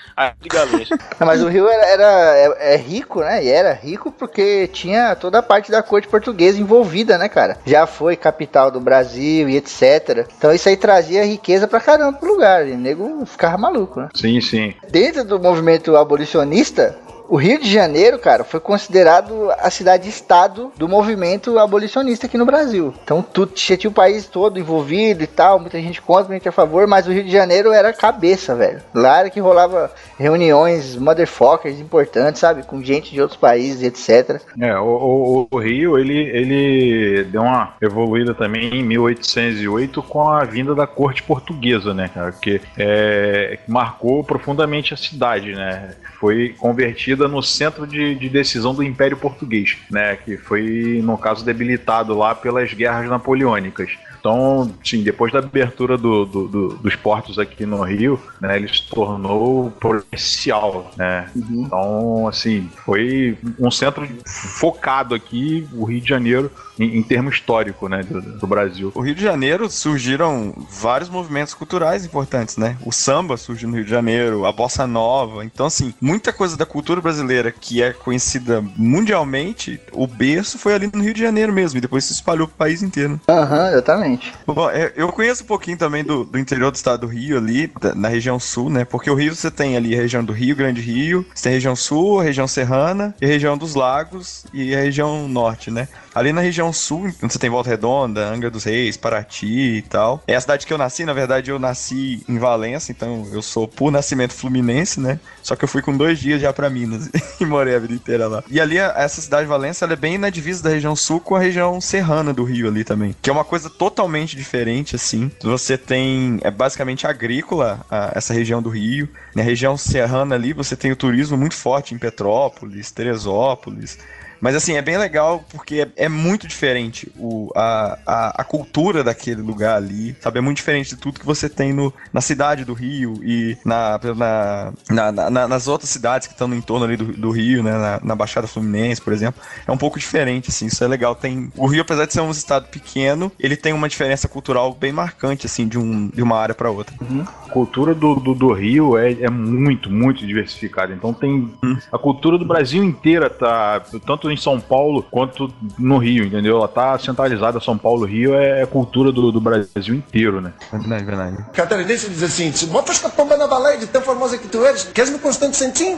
Galinhas. Não, mas o Rio era, era- é, é rico, né? E era rico porque tinha toda a parte da corte portuguesa envolvida, né, cara? Já foi capital do Brasil e etc. Então isso aí trazia riqueza pra caramba pro lugar. E o nego ficava maluco, né? Sim, sim. Dentro do movimento abolicionista, o Rio de Janeiro, cara, foi considerado a cidade-estado do movimento abolicionista aqui no Brasil. Então, tudo, tinha o país todo envolvido e tal, muita gente contra, muita gente a favor, mas o Rio de Janeiro era cabeça, velho. Lá era que rolava reuniões motherfuckers importantes, sabe? Com gente de outros países, etc. É, o, o- o Rio, ele, ele deu uma evoluída também em 1808 com a vinda da corte portuguesa, né, cara? Que é, marcou profundamente a cidade, né? Foi convertida no centro de, de decisão do Império Português, né? Que foi, no caso, debilitado lá pelas guerras napoleônicas. Então, sim, depois da abertura do- do- do- dos portos aqui no Rio, né, ele se tornou policial, né? Então, assim, foi um centro focado aqui, o Rio de Janeiro, em, em termo histórico, né, do, do Brasil. O Rio de Janeiro surgiram vários movimentos culturais importantes, né? O samba surgiu no Rio de Janeiro, a bossa nova. Então, assim, muita coisa da cultura brasileira que é conhecida mundialmente, o berço foi ali no Rio de Janeiro mesmo, e depois se espalhou pro país inteiro. Aham, exatamente. Bom, é, eu conheço um pouquinho também do, do interior do estado do Rio ali, da- na região sul, né? Porque o Rio você tem ali a região do Rio, Grande Rio, você tem a região sul, a região serrana, e a região dos lagos e a região norte, né? Ali na região sul, você tem Volta Redonda, Angra dos Reis, Paraty e tal. É a cidade que eu nasci, na verdade eu nasci em Valença, então eu sou por nascimento fluminense, né? Só que eu fui com dois dias já pra Minas e morei a vida inteira lá. E ali, essa cidade de Valença, ela é bem na divisa da região sul com a região serrana do Rio ali também. Que é uma coisa totalmente diferente, assim. Você tem, é basicamente agrícola, a- essa região do Rio. Na região serrana ali, você tem o turismo muito forte em Petrópolis, Teresópolis. Mas assim, é bem legal porque é, é muito diferente o, a, a, a, cultura daquele lugar ali, sabe? É muito diferente de tudo que você tem no, na cidade do Rio e na, na, na, na nas outras cidades que estão no entorno ali do, do Rio, né? Na, na, Baixada Fluminense, por exemplo. É um pouco diferente, assim, isso é legal. Tem, o Rio, apesar de ser um estado pequeno, ele tem uma diferença cultural bem marcante, assim, de, um, de uma área para outra. Uhum. A cultura do, do, do Rio é, é muito, muito diversificada. Então tem. Hum. A cultura do Brasil inteira tá, tanto em São Paulo quanto no Rio, entendeu? Ela tá centralizada, São Paulo, Rio é, é cultura do, do Brasil inteiro, né? Verdade, verdade. Catarinense diz assim: se botas com a pomba na baleia de tão famosa que tu eres, queres-me constante sentinho?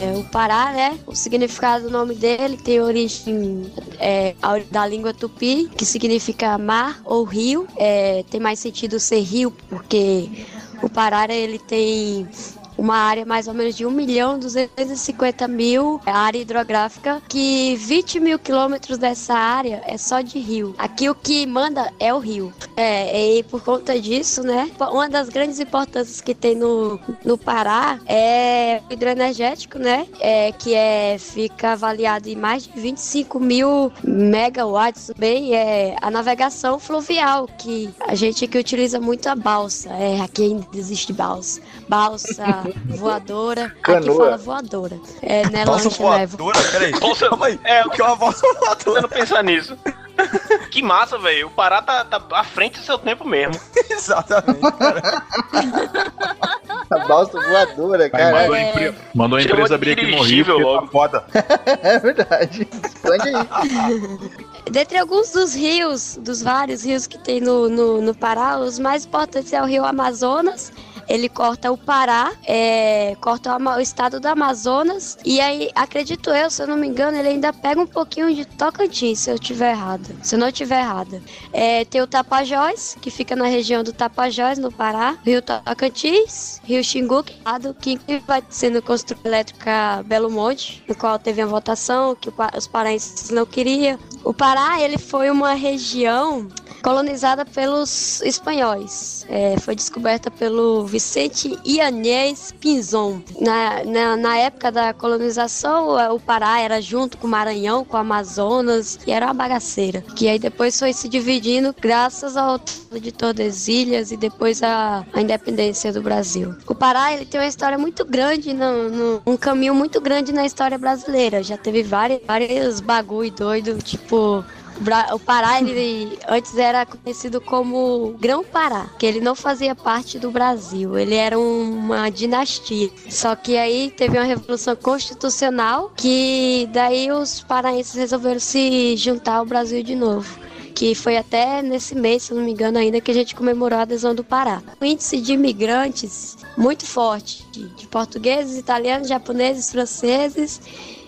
É, o Pará, né? O significado do nome dele tem origem é, da língua tupi, que significa mar ou rio. É, tem mais sentido ser rio, porque o Pará ele tem uma área mais ou menos de 1 milhão 250 mil área hidrográfica, que 20 mil quilômetros dessa área é só de rio. Aqui o que manda é o rio. É, e por conta disso, né, uma das grandes importâncias que tem no, no Pará é o hidroenergético, né, é, que é, fica avaliado em mais de 25 mil megawatts, bem, é a navegação fluvial, que a gente que utiliza muito a balsa, é, aqui ainda existe balsa, balsa, voadora. Canoa. Aqui fala voadora. É, né, voadora? Né? Peraí, Bolsa... calma aí. É, o que é uma balsa voadora? Você não pensa nisso. Que massa, velho. O Pará tá, tá à frente do seu tempo mesmo. Exatamente, cara. A balsa voadora, cara. Mandou, a, empre... Mandou a empresa abrir aqui no Rio, tá foda. é verdade. Expande aí. Dentre alguns dos rios, dos vários rios que tem no, no, no Pará, os mais importantes é o rio Amazonas ele corta o Pará, é, corta o, o, estado do Amazonas, e aí, acredito eu, se eu não me engano, ele ainda pega um pouquinho de Tocantins, se eu tiver errado. Se eu não tiver errado. É, tem o Tapajós, que fica na região do Tapajós, no Pará, Rio Tocantins, Rio Xingu, que vai sendo construída elétrica Belo Monte, no qual teve a votação, que os paraenses não queriam. O Pará, ele foi uma região colonizada pelos espanhóis. É, foi descoberta pelo Vicente Ianés Pinzon. Na, na, na, época da colonização, o Pará era junto com o Maranhão, com o Amazonas, e era uma bagaceira. Que aí depois foi se dividindo graças ao de Tordesilhas e depois a independência do Brasil. O Pará ele tem uma história muito grande, no, no, um caminho muito grande na história brasileira. Já teve vários, vários bagulho doido, tipo o Pará, ele antes era conhecido como Grão-Pará, que ele não fazia parte do Brasil, ele era uma dinastia. Só que aí teve uma revolução constitucional que daí os paraenses resolveram se juntar ao Brasil de novo que foi até nesse mês, se não me engano, ainda que a gente comemorou a adesão do Pará. O índice de imigrantes muito forte, de portugueses, italianos, japoneses, franceses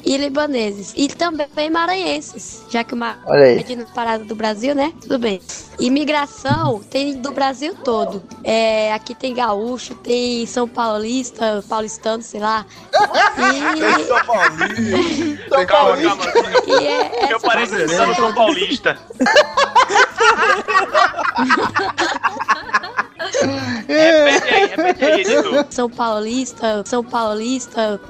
e libaneses. E também maranhenses, já que o Mar é de parada do Brasil, né? Tudo bem. Imigração tem do Brasil todo. É, aqui tem gaúcho, tem São Paulista, paulistano, sei lá. E... São Paulista. São calma, calma. É, Eu pareço São Paulista. repete aí, repete aí, editor. São Paulista, São Paulista.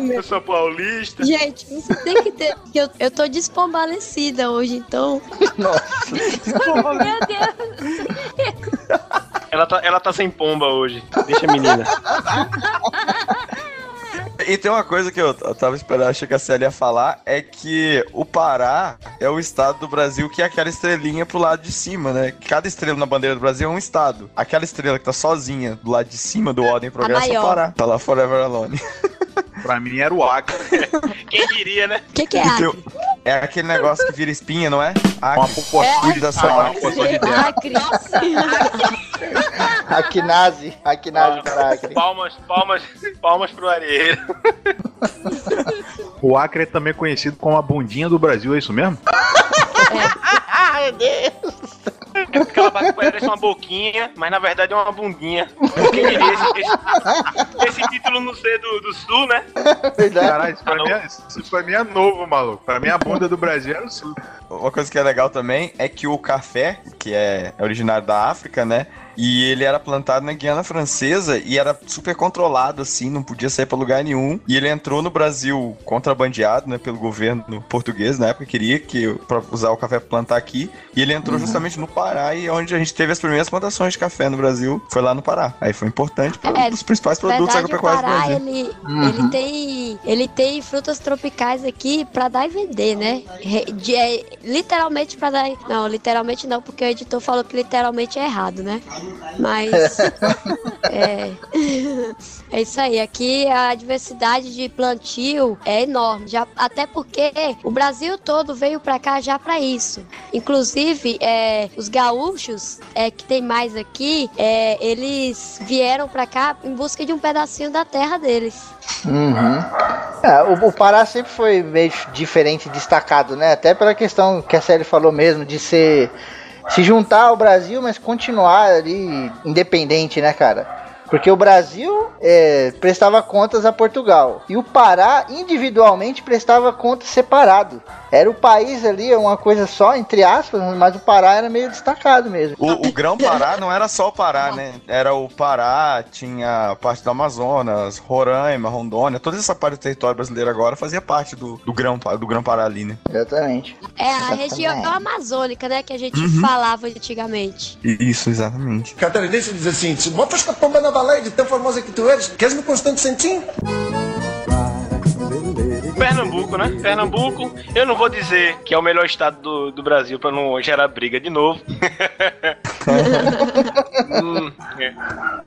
Eu sou paulista. Gente, você tem que ter. Eu, eu tô despombalecida hoje, então. Nossa. Meu Deus. Ela tá, ela tá sem pomba hoje. Deixa a menina. E tem uma coisa que eu, eu tava esperando, achei que a Célia ia falar, é que o Pará é o estado do Brasil que é aquela estrelinha pro lado de cima, né? Cada estrela na bandeira do Brasil é um estado. Aquela estrela que tá sozinha do lado de cima do Ordem Progresso é o Pará. Tá lá Forever Alone. pra mim era o Acre. Quem diria, né? O que, que é Acre? É aquele negócio que vira espinha, não é? Acre. Uma popoaçude é, da sua Acre. Acre. Acnase. Acnase para Acre. Palmas, palmas, palmas pro areeiro. O Acre é também conhecido como a bundinha do Brasil, é isso mesmo? É. Ai, meu Deus. aquela parte que parece uma boquinha, mas na verdade é uma bundinha. Quem diria esse, esse, esse título não ser do, do sul, né? Caralho, isso pra, mim é, isso pra mim é novo, maluco. Pra mim a bunda do Brasil era o sul. Uma coisa que é legal também é que o café, que é originário da África, né? E ele era plantado na Guiana Francesa e era super controlado, assim, não podia sair pra lugar nenhum. E ele entrou no Brasil contrabandeado, né, pelo governo português, na época, queria que pra usar o café pra plantar aqui. E ele entrou justamente no Pará e onde a gente teve as primeiras plantações de café no Brasil foi lá no Pará. Aí foi importante para É, um dos principais produtos verdade, agropecuários do Pará, Brasil. ele, Uhum. ele tem ele tem frutas tropicais aqui pra dar e vender, né? De- é, literalmente pra dar. Não, literalmente não, porque o editor falou que literalmente é errado, né? Mas é, é isso aí. Aqui a diversidade de plantio é enorme, já até porque o Brasil todo veio pra cá já pra isso. Inclusive, é, os gaúchos é, que tem mais aqui, é, eles vieram pra cá em busca de um pedacinho da terra deles. Uhum. É, o, o Pará sempre foi meio diferente, destacado, né? Até pela questão que a série falou mesmo, de ser se juntar ao Brasil, mas continuar ali independente, né, cara? Porque o Brasil é, prestava contas a Portugal e o Pará individualmente prestava contas separado. Era o país ali, uma coisa só, entre aspas, mas o Pará era meio destacado mesmo. O, o Grão Pará não era só o Pará, né? Era o Pará, tinha a parte do Amazonas, Roraima, Rondônia, toda essa parte do território brasileiro agora fazia parte do, do Grão do Grão Pará ali, né? Exatamente. É a Exatamente. região amazônica, né, que a gente Uhum. falava antigamente. Isso, exatamente. Catarinense diz assim: se botas com a pomba na baleia de tão famosa que tu eres, queres me Constante Santinho? Pernambuco, né? Pernambuco, eu não vou dizer que é o melhor estado do, do Brasil pra não gerar briga de novo. Hum, é.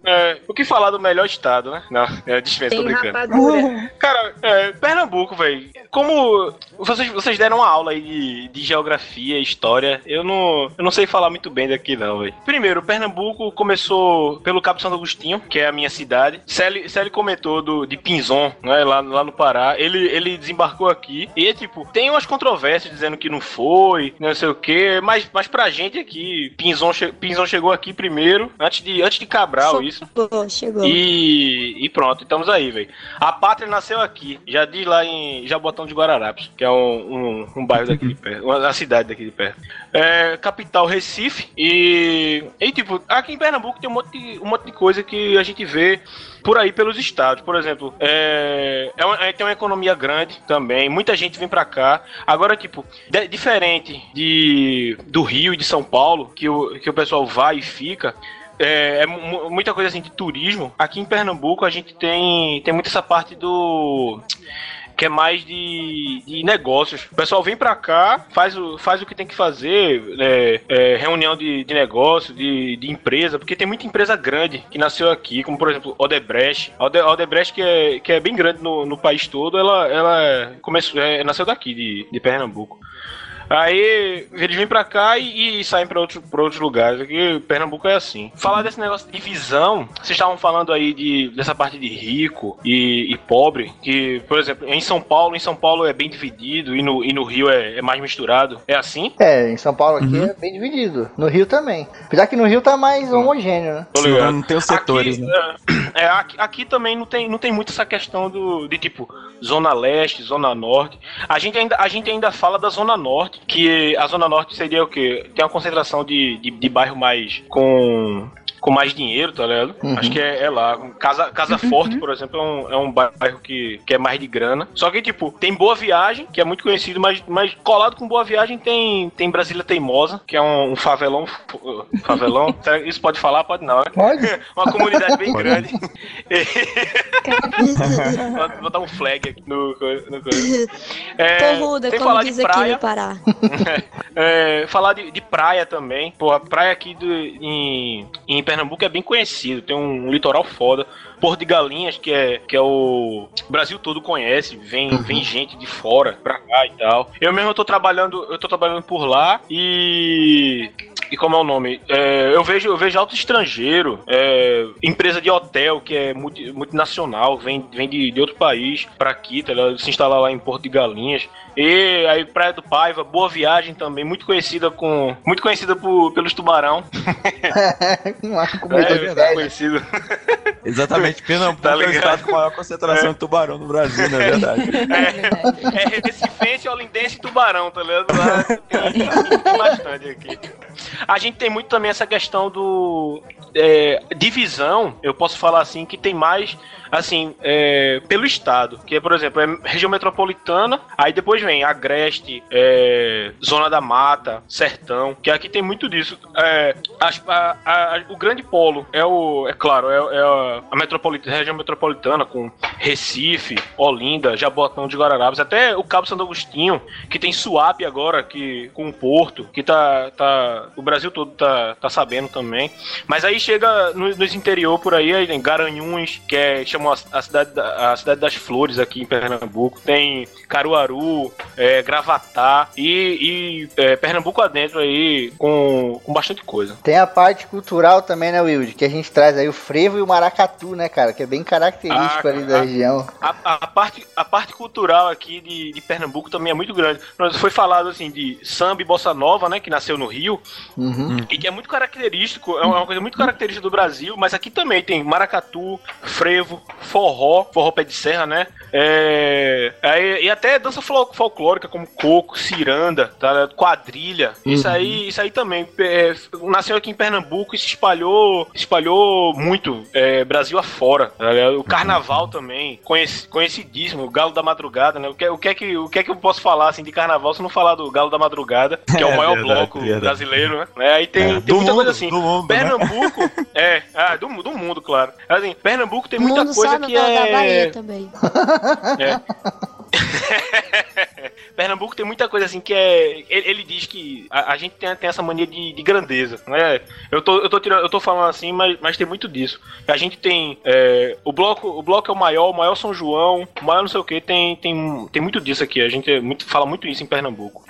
É, o que falar do melhor estado, né? Não, é dispensa, tô brincando. rapadura. Cara, é, Pernambuco, velho. Como vocês, vocês deram uma aula aí de, de geografia, história, eu não, eu não sei falar muito bem daqui, não, velho. Primeiro, Pernambuco começou pelo Cabo Santo Agostinho, que é a minha cidade. Celi comentou do, de Pinzon, né, lá, lá no Pará. Ele, ele desembarcou aqui e, tipo, tem umas controvérsias dizendo que não foi, não sei o quê, mas, mas pra gente aqui, Pinzon, che, Pinzon chegou aqui primeiro, antes de, antes de Cabral, isso. Chegou, chegou. E, e pronto, estamos aí, velho. A pátria nasceu aqui, já diz lá em Jabotão de Guararapes, que é um, um, um bairro daqui de perto, uma, uma cidade daqui de perto. É, capital Recife e, e tipo, aqui em Pernambuco tem um monte, de, um monte de coisa que a gente vê por aí pelos estados. Por exemplo, é, é uma- é- tem uma economia grande também, muita gente vem pra cá. Agora, tipo, de- diferente de, do Rio e de São Paulo, que o, que o pessoal vai e fica. É, é mu- muita coisa assim de turismo. Aqui em Pernambuco a gente tem, tem muito essa parte do. Que é mais de, de negócios. O pessoal vem pra cá, faz o, faz o que tem que fazer, é, é, reunião de, de negócio, de, de empresa, porque tem muita empresa grande que nasceu aqui, como por exemplo Odebrecht. A Ode- Odebrecht, que é, que é bem grande no, no país todo, ela, ela começou, é, nasceu daqui, de, de Pernambuco. Aí eles vêm pra cá e, e saem pra, outro, pra outros lugares. Aqui Pernambuco é assim. Falar desse negócio de visão, vocês estavam falando aí de, dessa parte de rico e, e pobre, que, por exemplo, em São Paulo, em São Paulo é bem dividido e no, e no Rio é, é mais misturado. É assim? É, em São Paulo aqui é bem dividido. No Rio também. Apesar que no Rio tá mais homogêneo, né? Tô ligado. Não tem os setores, aqui, né? É, aqui, aqui também não tem, não tem muito essa questão do, de tipo Zona Leste, Zona Norte. A gente, ainda, a gente ainda fala da Zona Norte, que a Zona Norte seria o quê? Tem uma concentração de, de, de bairro mais com. Com mais dinheiro, tá ligado? Uhum. Acho que é, é lá. Casa, Casa Forte, por exemplo, é um, é um bairro que, que é mais de grana. Só que, tipo, tem Boa Viagem, que é muito conhecido, mas, mas colado com Boa Viagem tem, tem Brasília Teimosa, que é um, um favelão. Favelão? Isso pode falar? Pode não, né? Pode. Uma comunidade bem Pode. grande. Vou botar um flag aqui no. no coisa. É, Porruda, como falar diz de aqui praia. no Pará. É, falar de, de praia também. Pô, a praia aqui do, em, em Pernambuco é bem conhecido. Tem um, litoral foda. Porto de Galinhas, que é, que é o. Brasil todo conhece. Vem, vem gente de fora pra cá e tal. Eu mesmo eu tô trabalhando. Eu tô trabalhando por lá e. e como é o nome? É, eu vejo eu vejo alto estrangeiro, é, empresa de hotel que é multi, multinacional, vem, vem de, de outro país pra aqui, tá ligado? se instalar lá em Porto de Galinhas. E aí Praia do Paiva, Boa Viagem também, muito conhecida com muito conhecida por, pelos tubarão. É, muita muito conhecido. Exatamente, Pernambuco Tá é o estado com maior concentração de tubarão no Brasil, na verdade. É, é Recifense, Olindense e Tubarão, tá ligado? Lá tem, tem bastante aqui. A gente tem muito também essa questão do. é, divisão, eu posso falar assim, que tem mais, assim, é, pelo estado. Que é, por exemplo, é região metropolitana, aí depois vem Agreste, é, Zona da Mata, Sertão, que aqui tem muito disso. É, a- a- o grande polo é o, é claro, é, é a, a metropolitana, região metropolitana com Recife, Olinda, Jabotão de Guararapes, até o Cabo Santo Agostinho, que tem Suape agora, que com o Porto, que tá, tá o Brasil todo tá, tá sabendo também. Mas aí chega no- nos interior por aí, aí tem Garanhuns, que é chamam a, a cidade da- a cidade das flores aqui em Pernambuco, tem Caruaru, é, Gravatá e, e, é, Pernambuco adentro aí com, com bastante coisa. Tem a parte cultural também, né, Wilde? Que a gente traz aí o frevo e o maracatu, né, cara? Que é bem característico Ah, ali da ah, região. A, a parte, a parte cultural aqui de, de Pernambuco também é muito grande. Foi falado assim de samba e bossa nova, né? Que nasceu no Rio. Uhum. E que é muito característico, é uma coisa muito característica do Brasil, mas aqui também tem maracatu, frevo, forró, forró pé de serra, né? É, aí- e até dança fol- folclórica, como coco, ciranda, tá? quadrilha. Isso Uhum. aí, isso aí também é, nasceu aqui em Pernambuco e se espalhou, espalhou muito é, Brasil afora. tá? O carnaval também, conheci- conhecidíssimo, o Galo da Madrugada, né? O que, o, que é que, o que é que eu posso falar assim de carnaval se não falar do Galo da Madrugada, que é o É maior verdade, bloco verdade. brasileiro, né? É, aí tem, É, tem muita mundo, coisa assim. do mundo, né? Pernambuco, é, ah, do, do mundo, claro. Assim, Pernambuco tem muita coisa que da é. Bahia também. É. Pernambuco tem muita coisa assim que é. Ele, ele diz que a, a gente tem, tem essa mania de, de grandeza, né? Eu tô, eu tô, tirando, eu tô falando assim, mas, mas tem muito disso. A gente tem. é, o, bloco, o bloco é o maior, o maior São João, o maior não sei o que, tem, tem, tem muito disso aqui. A gente é muito, fala muito isso em Pernambuco.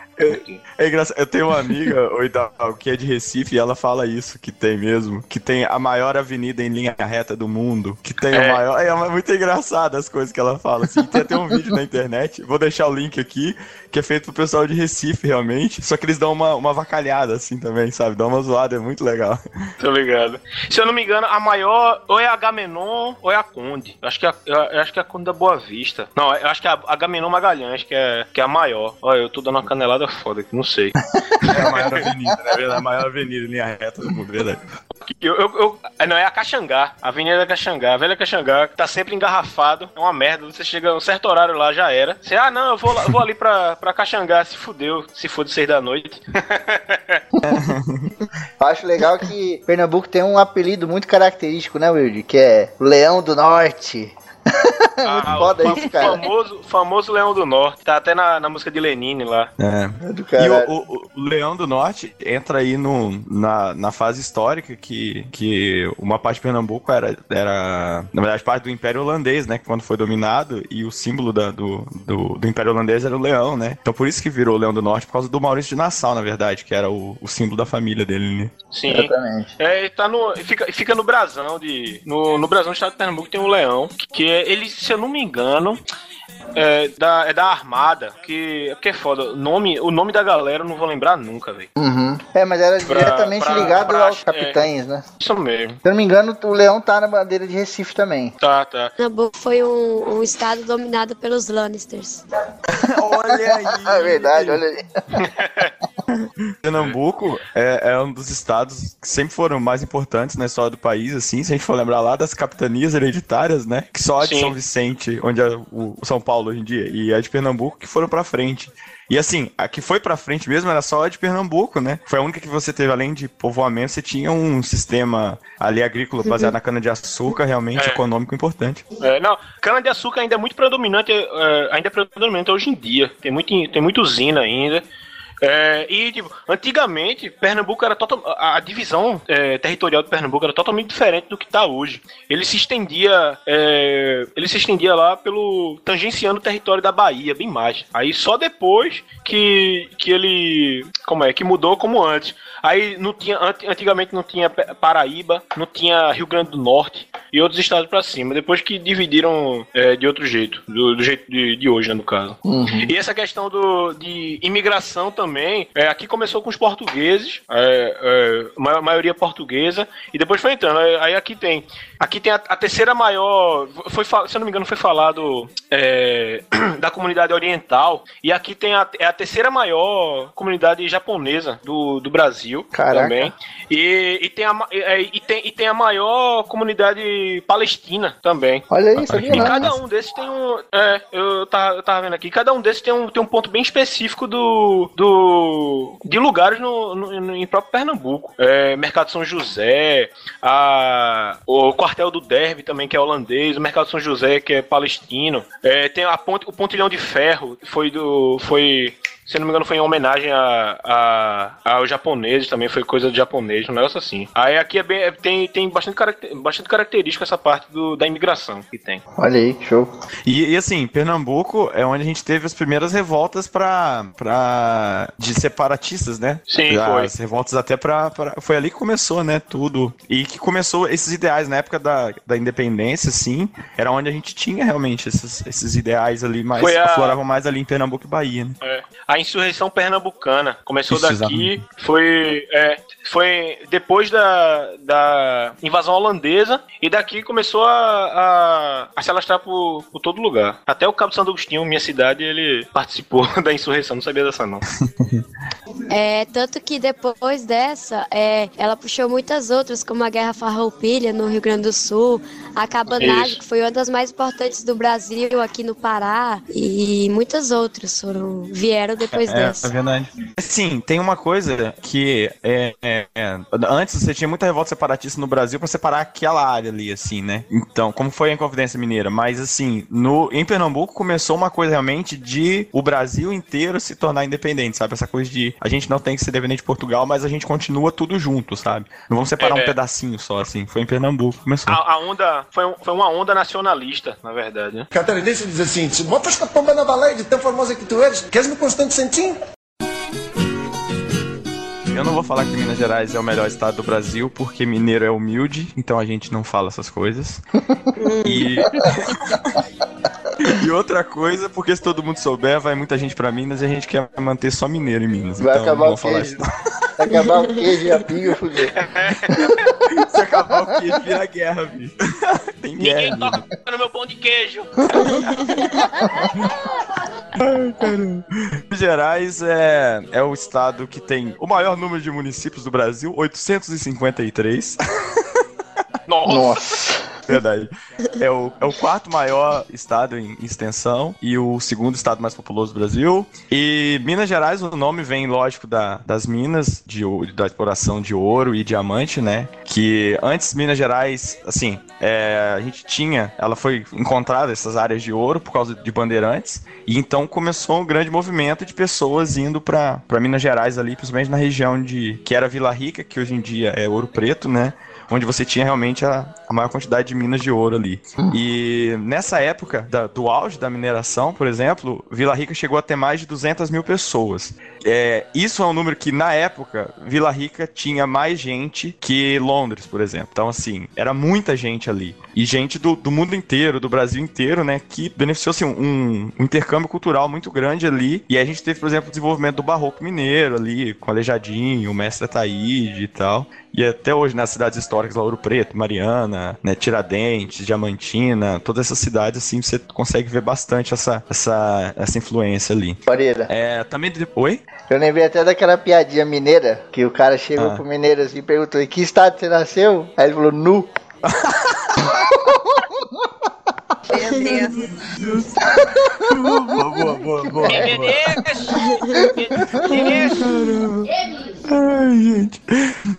É engraçado, eu tenho uma amiga, o Hidalgo, que é de Recife, e ela fala isso, que tem mesmo, que tem a maior avenida em linha reta do mundo, que tem É. o maior... É muito engraçado as coisas que ela fala, assim, tem até um vídeo na internet, vou deixar o link aqui, que é feito pro pessoal de Recife, realmente, só que eles dão uma, uma vacalhada, assim, também, sabe, dão uma zoada, é muito legal. Tô ligado. Se eu não me engano, a maior ou é a Agamenon ou é a Conde. Eu acho que é a, eu acho que é a Conde da Boa Vista. Não, eu acho que é a Agamenon Magalhães, que é, que é a maior. Olha, eu tô dando uma canelada foda aqui, não sei. É a maior avenida, né, verdade, a maior avenida em linha reta do mundo, verdade. Eu, eu, eu- ah, não, é a Caxangá, a Avenida Caxangá, a velha Caxangá, que tá sempre engarrafado, é uma merda. Você chega a um certo horário lá, já era. Você, ah, não, eu vou, lá- eu vou ali pra, pra Caxangá, se fudeu, se for de seis da noite. Eu acho legal que Pernambuco tem um apelido muito característico, né, Wilde? Que é Leão do Norte. Muito Ah, foda o isso, cara. famoso, famoso Leão do Norte, tá até na, na música de Lenine lá. É. Do E o, o- o Leão do Norte entra aí no, na, na fase histórica que, que uma parte de Pernambuco era, era, na verdade, parte do Império Holandês, né? que Quando foi dominado, e o símbolo da- do, do, do Império Holandês era o leão, né? Então por isso que virou o Leão do Norte, por causa do Maurício de Nassau, na verdade, que era o, o símbolo da família dele, né? Sim. Exatamente. É, tá no. Fica, fica no Brasão de. No, no Brasão do estado de Pernambuco tem um leão. Que é, ele, se eu não me engano. É da, é da Armada, que, porque é foda. O nome, o nome da galera eu não vou lembrar nunca, velho. Uhum. É, mas era Pra- diretamente pra- ligado pra- aos capitães, né? Isso mesmo. Se eu não me engano, o Leão tá na bandeira de Recife também. Tá, tá. Pernambuco foi um, um estado dominado pelos Lannisters. Olha aí! É verdade, olha aí. Pernambuco é, é um dos estados que sempre foram mais importantes na história do país, assim, se a gente for lembrar lá das capitanias hereditárias, né? Que só a de Sim. São Vicente, onde é o, o São Paulo hoje em dia, e a de Pernambuco que foram pra frente. E assim, a que foi pra frente mesmo era só a de Pernambuco, né? Foi a única que você teve, além de povoamento, você tinha um sistema ali agrícola baseado na cana-de-açúcar, realmente É. econômico importante. É, não, cana-de-açúcar ainda é muito predominante, é, ainda é predominante hoje em dia. Tem, muito, tem muita usina ainda. É, e, tipo, antigamente, Pernambuco era total, a, a divisão é, territorial de Pernambuco era totalmente diferente do que está hoje. Ele se estendia, é, ele se estendia lá pelo tangenciando o território da Bahia, bem mais. Aí só depois que, que ele, como é, que mudou como antes. Aí não tinha, antigamente não tinha Paraíba, não tinha Rio Grande do Norte e outros estados para cima. Depois que dividiram é, de outro jeito, do, do jeito de, de, hoje, né, no caso. Uhum. E essa questão do, de imigração também, é, aqui começou com os portugueses, é, é, maioria portuguesa, e depois foi entrando. Aí aqui tem, aqui tem a, a terceira maior, foi, se eu não me engano, foi falado é, da comunidade oriental, e aqui tem a, é a terceira maior comunidade japonesa do, do Brasil. Caraca. também. E, e, tem a, e, e, tem, e tem a maior comunidade palestina também. Olha isso, E cada um desses tem um. É, eu tava, eu tava vendo aqui, cada um desses tem um, tem um ponto bem específico do. do de lugares no, no, no em próprio Pernambuco. É, Mercado São José, a, o quartel do Derby também, que é holandês, o Mercado São José, que é palestino. É, tem a ponte, o pontilhão de ferro, foi do. foi se não me engano, foi em homenagem a, a, aos japoneses também, foi coisa de japonês, um negócio assim. Aí aqui é bem, é, tem, tem bastante, caracter, bastante característica essa parte do, da imigração que tem. Olha aí, show. E, e, assim, Pernambuco é onde a gente teve as primeiras revoltas pra, pra, de separatistas, né? Sim, as foi. As revoltas até pra, pra, Foi ali que começou, né? Tudo. E que começou esses ideais na época da, da independência, assim, era onde a gente tinha realmente esses, esses ideais ali mais. Foi a... afloravam mais ali em Pernambuco e Bahia, né? É a insurreição pernambucana. Começou daqui, foi, é, foi depois da, da invasão holandesa, e daqui começou a, a, a se alastrar por, por, todo lugar. Até o Cabo Santo Agostinho, minha cidade, ele participou da insurreição, não sabia dessa não. é, tanto que depois dessa, é, ela puxou muitas outras, como a Guerra Farroupilha no Rio Grande do Sul, a Cabanagem, que foi uma das mais importantes do Brasil aqui no Pará, e muitas outras foram vieram depois é, dessa. É verdade. Sim, tem uma coisa que é, é, é, antes você tinha muita revolta separatista no Brasil para separar aquela área ali, assim, né? Então, como foi a Inconfidência Mineira? Mas assim, no, em Pernambuco começou uma coisa realmente de o Brasil inteiro se tornar independente, sabe? Essa coisa de a gente não tem que ser dependente de Portugal, mas a gente continua tudo junto, sabe? Não vamos separar um É. pedacinho só, assim. Foi em Pernambuco que começou. A, a onda foi, um- foi uma onda nacionalista, na verdade. Né? Catarinense diz assim: se botas com a pomba na baleia de tão famosa que tu eres, queres no Constante Santinho? Eu não vou falar que Minas Gerais é o melhor estado do Brasil, porque mineiro é humilde, então a gente não fala essas coisas. e... e outra coisa, porque se todo mundo souber, vai muita gente pra Minas e a gente quer manter só mineiro em Minas. Vai então, acabar não o vou falar queijo. isso. Vai acabar o queijo e a pinga, fudeu. Acabar o queijo, vira guerra, bicho. Tem guerra. Ninguém toca no meu pão de queijo. Minas Gerais é, é o estado que tem o maior número de municípios do Brasil, 853. Nossa. Nossa. Verdade. É o, é o quarto maior estado em extensão e o segundo estado mais populoso do Brasil. E Minas Gerais, o nome vem, lógico, da, das minas, de, da exploração de ouro e diamante, né? Que antes Minas Gerais, assim, é, a gente tinha, ela foi encontrada, essas áreas de ouro, por causa de bandeirantes. E então começou um grande movimento de pessoas indo para Minas Gerais ali, principalmente na região de que era Vila Rica, que hoje em dia é Ouro Preto, né? Onde você tinha realmente a, a maior quantidade de minas de ouro ali. E nessa época da- do auge da mineração, por exemplo, Vila Rica chegou a ter mais de 200 mil pessoas. É, isso é um número que, na época, Vila Rica tinha mais gente que Londres, por exemplo. Então, assim, era muita gente ali. E gente do, do mundo inteiro, do Brasil inteiro, né? Que beneficiou-se um, um intercâmbio cultural muito grande ali. E a gente teve, por exemplo, o desenvolvimento do barroco mineiro ali, com Aleijadinho, o Mestre Ataíde e tal. E até hoje, nas cidades históricas, Ouro Preto, Mariana, né, Tiradentes, Diamantina, todas essas cidades, assim, você consegue ver bastante essa, essa, essa influência ali. Pareira. É, também... Oi? Eu lembrei até daquela piadinha mineira, que o cara chegou Ah. pro mineiro assim e perguntou, em que estado você nasceu? Aí ele falou, nu. Meu Deus. boa, boa, boa, boa. Ai, gente.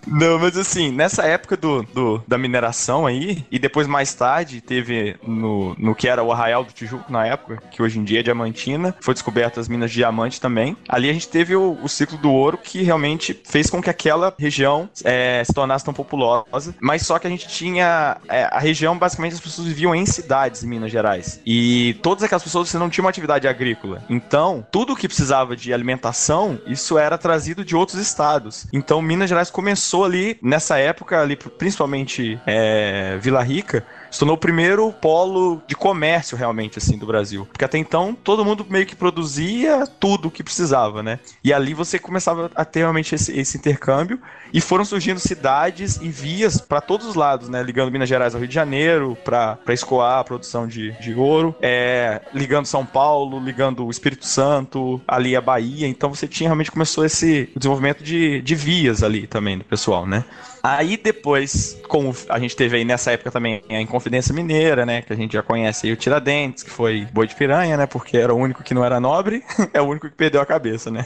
Não, mas assim, nessa época do, do, da mineração aí, e depois mais tarde teve no, no que era o Arraial do Tijuco na época, que hoje em dia é Diamantina, foi descoberta as minas de diamante também. Ali a gente teve o, o ciclo do ouro que realmente fez com que aquela região é, se tornasse tão populosa, mas só que a gente tinha é, a região, basicamente as pessoas viviam em cidades em Minas Gerais. E todas aquelas pessoas não tinha uma atividade agrícola. Então, tudo que precisava de alimentação, isso era trazido de outros estados. Então, Minas Gerais começou ali, nessa época, ali, principalmente é, Vila Rica, se tornou o primeiro polo de comércio realmente assim do Brasil. Porque até então todo mundo meio que produzia tudo o que precisava, né? E ali você começava a ter realmente esse, esse intercâmbio e foram surgindo cidades e vias para todos os lados, né? Ligando Minas Gerais ao Rio de Janeiro para escoar a produção de, de ouro, é, ligando São Paulo, ligando o Espírito Santo, ali a Bahia. Então você tinha realmente começou esse desenvolvimento de, de vias ali também do pessoal, né? Aí depois, como a gente teve aí nessa época também a Inconfidência Mineira, né? Que a gente já conhece aí o Tiradentes, que foi boi de piranha, né? Porque era o único que não era nobre, é o único que perdeu a cabeça, né?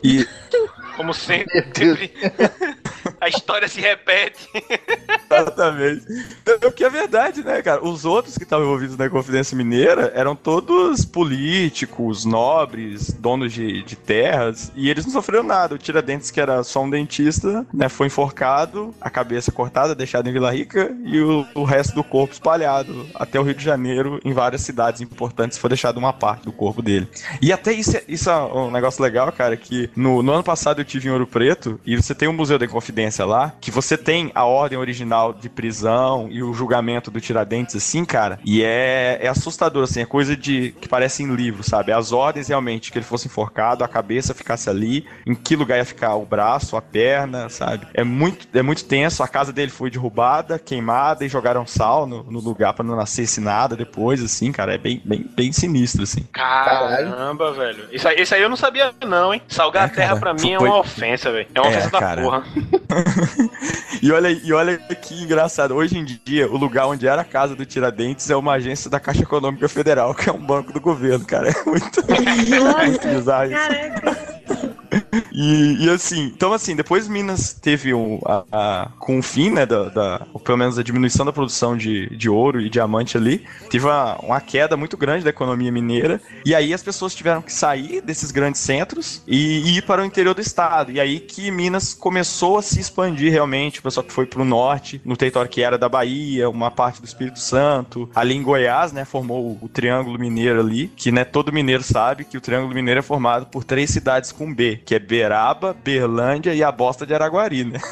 E. Como sempre. a história se repete. Exatamente. Então, o que é verdade, né, cara? Os outros que estavam envolvidos na Confidência Mineira eram todos políticos, nobres, donos de, de terras, e eles não sofreram nada. O Tiradentes, que era só um dentista, né, foi enforcado, a cabeça cortada, deixada em Vila Rica, e o, o resto do corpo espalhado até o Rio de Janeiro, em várias cidades importantes, foi deixado uma parte do corpo dele. E até isso, é, isso é um negócio legal, cara, que no, no ano passado eu tive em Ouro Preto, e você tem o Museu da Inconfidência lá, que você tem a ordem original de prisão e o julgamento do Tiradentes, assim, cara, e é, é assustador, assim, é coisa de que parece em livro, sabe? As ordens realmente que ele fosse enforcado, a cabeça ficasse ali, em que lugar ia ficar o braço, a perna, sabe? É muito, é muito tenso, a casa dele foi derrubada, queimada e jogaram sal no, no lugar para não nascesse nada depois, assim, cara, é bem, bem, bem sinistro, assim. Caramba, velho. Isso aí, isso aí eu não sabia, não, hein? Salgar é, a terra pra mim é uma ofensa, velho. É uma é, ofensa da cara. porra. e olha, e olha que engraçado. Hoje em dia, o lugar onde era a casa do Tiradentes é uma agência da Caixa Econômica Federal, que é um banco do governo, cara. É muito, muito bizarro isso. Caraca. E, e, assim, então assim, depois Minas teve a, a, com o fim, né, da, da, pelo menos a diminuição da produção de, de ouro e diamante ali, teve uma, uma queda muito grande da economia mineira, e aí as pessoas tiveram que sair desses grandes centros e, e ir para o interior do estado, e aí que Minas começou a se expandir realmente, o pessoal que foi para o norte, no território que era da Bahia, uma parte do Espírito Santo, ali em Goiás, né, formou o, o Triângulo Mineiro ali, que né, todo mineiro sabe que o Triângulo Mineiro é formado por três cidades com B, que é Beraba, Berlândia e a bosta de Araguari, né?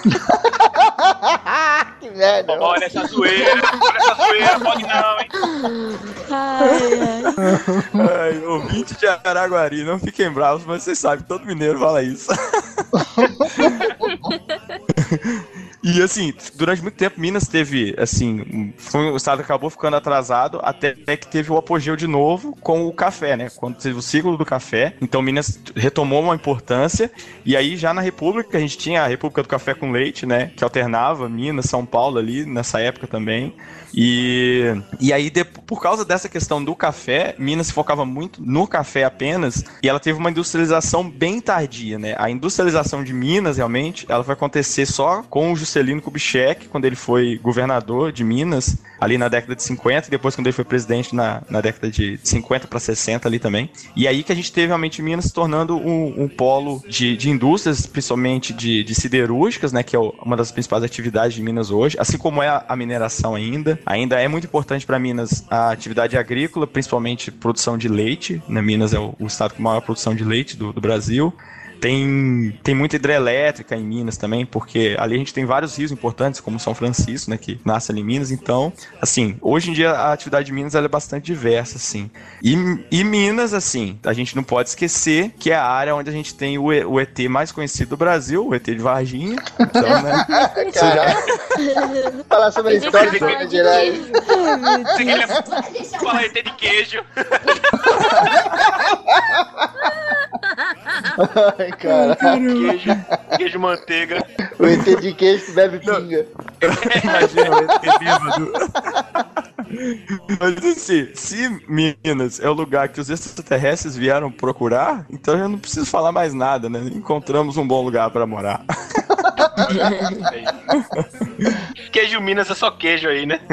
que merda. Olha essa zoeira, olha essa zoeira, pode não, hein? Ai, ai. ai, ouvinte de Araguari, não fiquem bravos, mas vocês sabem, todo mineiro fala isso. E assim, durante muito tempo Minas teve, assim, foi, o estado acabou ficando atrasado até que teve o apogeu de novo com o café, né? Quando teve o ciclo do café, então Minas retomou uma importância e aí já na República a gente tinha a República do Café com Leite, né? Que alternava Minas, São Paulo ali nessa época também. E, e aí, de, por causa dessa questão do café, Minas se focava muito no café apenas, e ela teve uma industrialização bem tardia, né? A industrialização de Minas, realmente, ela vai acontecer só com o Juscelino Kubitschek, quando ele foi governador de Minas, ali na década de 50, e depois quando ele foi presidente na, na década de 50 para 60 ali também. E aí que a gente teve realmente Minas se tornando um, um polo de, de indústrias, principalmente de, de siderúrgicas, né? Que é uma das principais atividades de Minas hoje, assim como é a, a mineração ainda. Ainda é muito importante para Minas a atividade agrícola, principalmente produção de leite. Né? Minas é o, o estado com maior produção de leite do, do Brasil. Tem, tem muita hidrelétrica em Minas também, porque ali a gente tem vários rios importantes, como São Francisco, né, que nasce ali em Minas. Então, assim, hoje em dia a atividade de Minas ela é bastante diversa, assim. E, e Minas, assim, a gente não pode esquecer que é a área onde a gente tem o, o ET mais conhecido do Brasil, o ET de Varginha. Então, né? Você já... Falar sobre a história de Minas Gerais. Falar ET de queijo. Ai, cara. Queijo, queijo manteiga. O ET de queijo que bebe pinga. Imagina o ET bêbado. Mas assim, se Minas é o lugar que os extraterrestres vieram procurar, então eu não preciso falar mais nada, né? Encontramos um bom lugar pra morar. Queijo Minas é só queijo aí, né?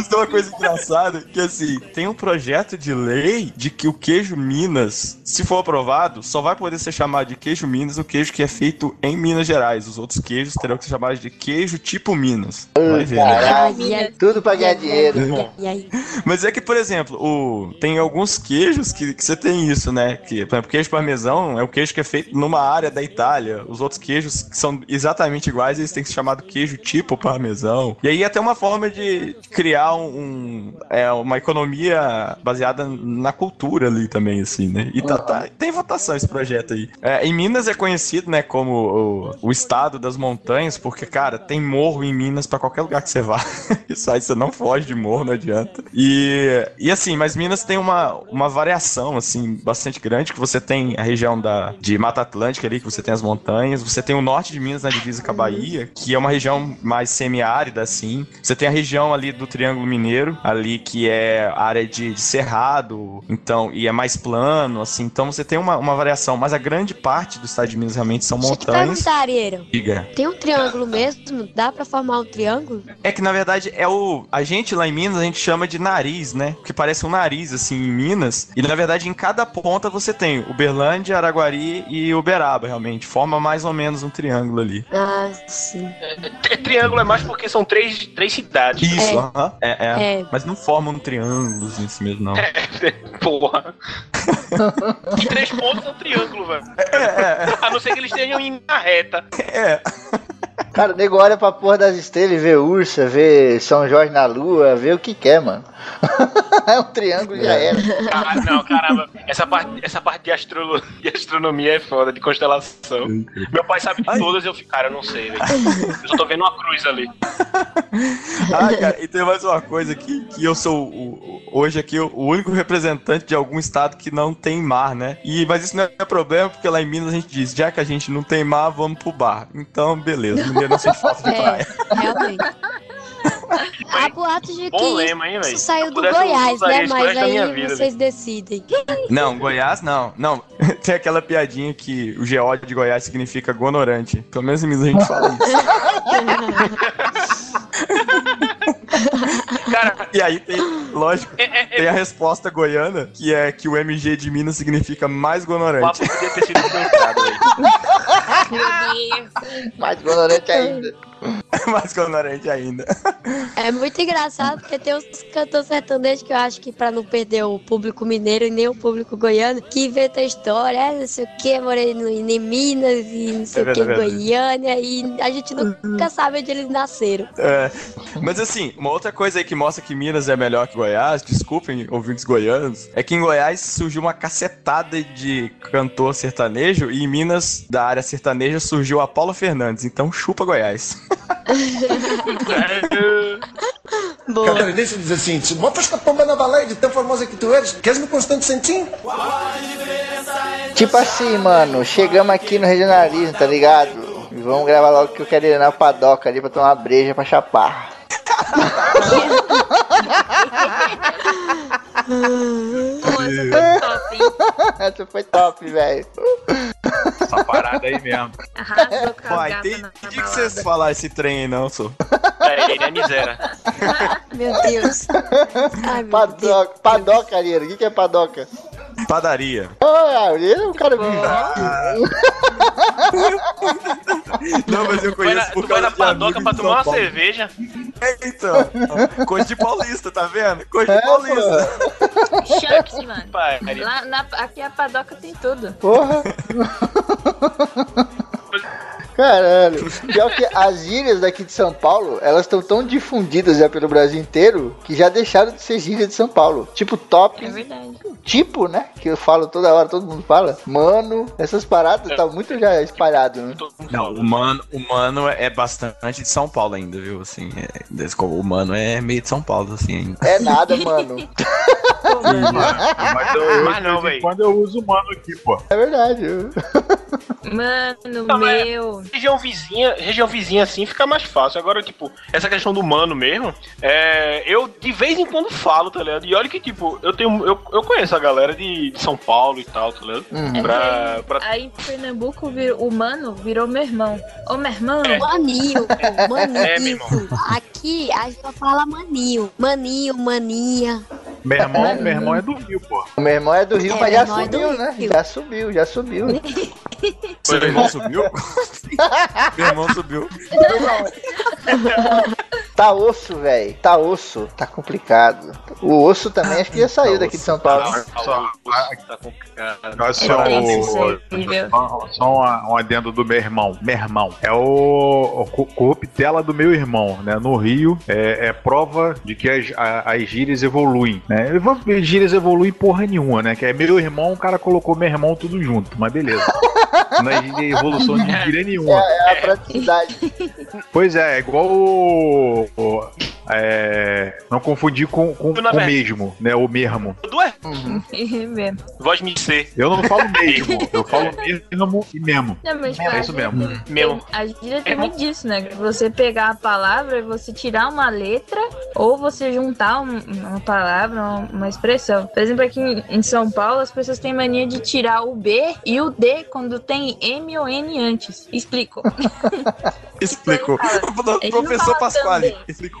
Mas tem uma coisa engraçada, que assim, tem um projeto de lei de que o queijo Minas, se for aprovado, só vai poder ser chamado de queijo Minas o queijo que é feito em Minas Gerais. Os outros queijos terão que ser chamados de queijo tipo Minas. Vai ver, né? Tudo pra ganhar dinheiro. Mas é que, por exemplo, o... tem alguns queijos que, que você tem isso, né? Que, por exemplo, queijo parmesão é o queijo que é feito numa área da Itália. Os outros queijos que são exatamente iguais, eles têm que ser chamados queijo tipo parmesão. E aí é até uma forma de criar um, um- é, uma economia baseada na cultura ali também, assim, né? E tá, tá- tem votação esse projeto aí. É, em Minas é conhecido, né, como o, o estado das montanhas, porque, cara, tem morro em Minas pra qualquer lugar que você vá. Isso aí você não foge de morro, não adianta. E, e assim, mas Minas tem uma, uma variação, assim, bastante grande, que você tem a região da, de Mata Atlântica ali, que você tem as montanhas, você tem o norte de Minas na divisa com a Bahia, que é uma região mais semiárida, assim. Você tem a região ali do Triângulo Mineiro, ali que é área de, de cerrado, então, e é mais plano, assim. Então você tem uma, uma variação, mas a grande parte do estado de Minas realmente são montanhas. Ariero. Diga. Tem um triângulo mesmo? Dá pra formar um triângulo? É que na verdade é o. A gente lá em Minas a gente chama de nariz, né? Porque parece um nariz assim em Minas. E na verdade em cada ponta você tem Uberlândia, Araguari e Uberaba, realmente. Forma mais ou menos um triângulo ali. Ah, sim. Tri- Triângulo é mais porque são três, três cidades. Isso, É. aham. É, é. É. Mas não forma um triângulo assim si mesmo, não. Porra. E três pontos é um triângulo, velho. A não ser que eles estejam em uma reta. É. Cara, o nego olha pra porra das estrelas e vê ursa, vê São Jorge na lua, vê o que quer, mano. é um triângulo e já era. Ah, não, caramba. Essa parte, essa parte de, astrolo- de astronomia é foda, de constelação. Meu pai sabe de todas e eu fico, cara, eu não sei, velho. Eu só tô vendo uma cruz ali. Ah, cara, e tem mais uma coisa aqui, que eu sou o- hoje aqui o o único representante de algum estado que não tem mar, né? E, mas isso não é problema, porque lá em Minas a gente diz, já que a gente não tem mar, vamos pro bar. Então, beleza, Mineiro não sente falta de praia. É, realmente. Há boatos de que lema, hein, isso saiu do eu eu Goiás, né? Mas aí vida, vocês decidem. Não, Goiás não. Não, tem aquela piadinha que o geóide de Goiás significa gonorante. Pelo menos em Minas a gente fala isso. Cara, E aí tem, lógico, é, é, tem a resposta goiana, que é que o MG de Minas significa mais o gonorante. papo podia ter sido influenciado, velho. Mais ignorante ainda. mais gonorante ainda. É muito engraçado porque tem uns cantores sertanejos que eu acho que pra não perder o público mineiro e nem o público goiano, que inventa história, é, não sei o que, morei no, em Minas e não sei É o que, verdade, Goiânia, e a gente nunca sabe onde eles nasceram. É, mas assim, uma outra coisa aí que mostra que Minas é melhor que Goiás, desculpem ouvintes goianos, é que em Goiás surgiu uma cacetada de cantor sertanejo e em Minas, da área sertaneja, surgiu a Paula Fernandes. Então chupa Goiás. Boa. Cara, deixa eu dizer assim, se botas com a pomba na baleia de tão famosa que tu eres, queres-me constante sentir? Tipo assim, mano, chegamos aqui no regionalismo, tá ligado? E vamos gravar logo que eu quero ir na padoca ali pra tomar uma breja pra chapar. Essa foi top, hein? Essa foi top, velho. Essa parada aí mesmo. Arrasou com Pô, que vocês balada. falar esse trem aí, não, sou. É, ele é miséria. Meu Deus. Ai, meu Deus. Padoca, padoca, Ariano. O que, que é padoca? Padaria. Ah, Ariano é um cara vivo. Não, mas eu Tu vai na, conheço por causa na de padoca pra de tomar uma Paulo. cerveja. É, então. Coisa de paulista, tá vendo? Coisa de É, paulista. Chucks, mano. Pai, Lá, na- aqui a padoca tem tudo. Porra. Caralho. Pior que as gírias daqui de São Paulo, elas estão tão difundidas já pelo Brasil inteiro que já deixaram de ser gíria de São Paulo. Tipo top, É verdade. tipo, né? Que eu falo toda hora, todo mundo fala. Mano, essas paradas tá muito já espalhado, né? Não, o mano, o mano é bastante de São Paulo ainda, viu? Assim, é, o mano é meio de São Paulo, assim, ainda. É nada, mano. Mas eu, Mas não, véi. quando eu uso mano aqui, pô. É verdade. Mano, Não, é- meu. Região vizinha, região vizinha assim fica mais fácil. Agora, tipo, essa questão do mano mesmo, é, eu de vez em quando falo, tá ligado? E olha que, tipo, eu tenho. Eu, eu conheço a galera de, de São Paulo e tal, tá ligado? Uhum. Pra, pra Aí em Pernambuco, vir- o mano virou meu irmão. Ô, meu irmão. Maninho, pô, É, meu maninho. irmão. Aqui a gente só fala maninho. Maninho, maninha. Meu irmão, meu irmão é do Rio, pô. O meu irmão é do Rio, É, mas já irmão é subiu, né? Rio. Já subiu, já subiu. Seu irmão subiu? Meu irmão subiu. Tá osso, velho. Tá osso. Tá complicado. O osso também acho que já saiu daqui de São Paulo. Só, tá complicado. Só, É o, aí, viu? só, só um, um adendo do meu irmão. Meu irmão. É o, o co- corruptela do meu irmão, né? No Rio, é, é prova de que as, a- as gírias evoluem, né? As gírias evoluem porra nenhuma, né? Que é meu irmão, o cara colocou meu irmão tudo junto, mas beleza. Não é evolução de gíria nenhuma. É a praticidade. Pois é, é igual o. o- é, não confundir com, com, com o mesmo, né? O mesmo. Tu é mesmo. voz me ser. Eu não falo mesmo, eu falo mesmo e mesmo. Não, mas É isso mesmo. Mesmo. A gíria tem muito disso, né? Você pegar a palavra e você tirar uma letra ou você juntar um- uma palavra, uma, uma expressão. Por exemplo, aqui em, em São Paulo, as pessoas têm mania de tirar o B e o D quando tem M ou N antes. Explico. Explicou. Professor Pasquale. Explicou.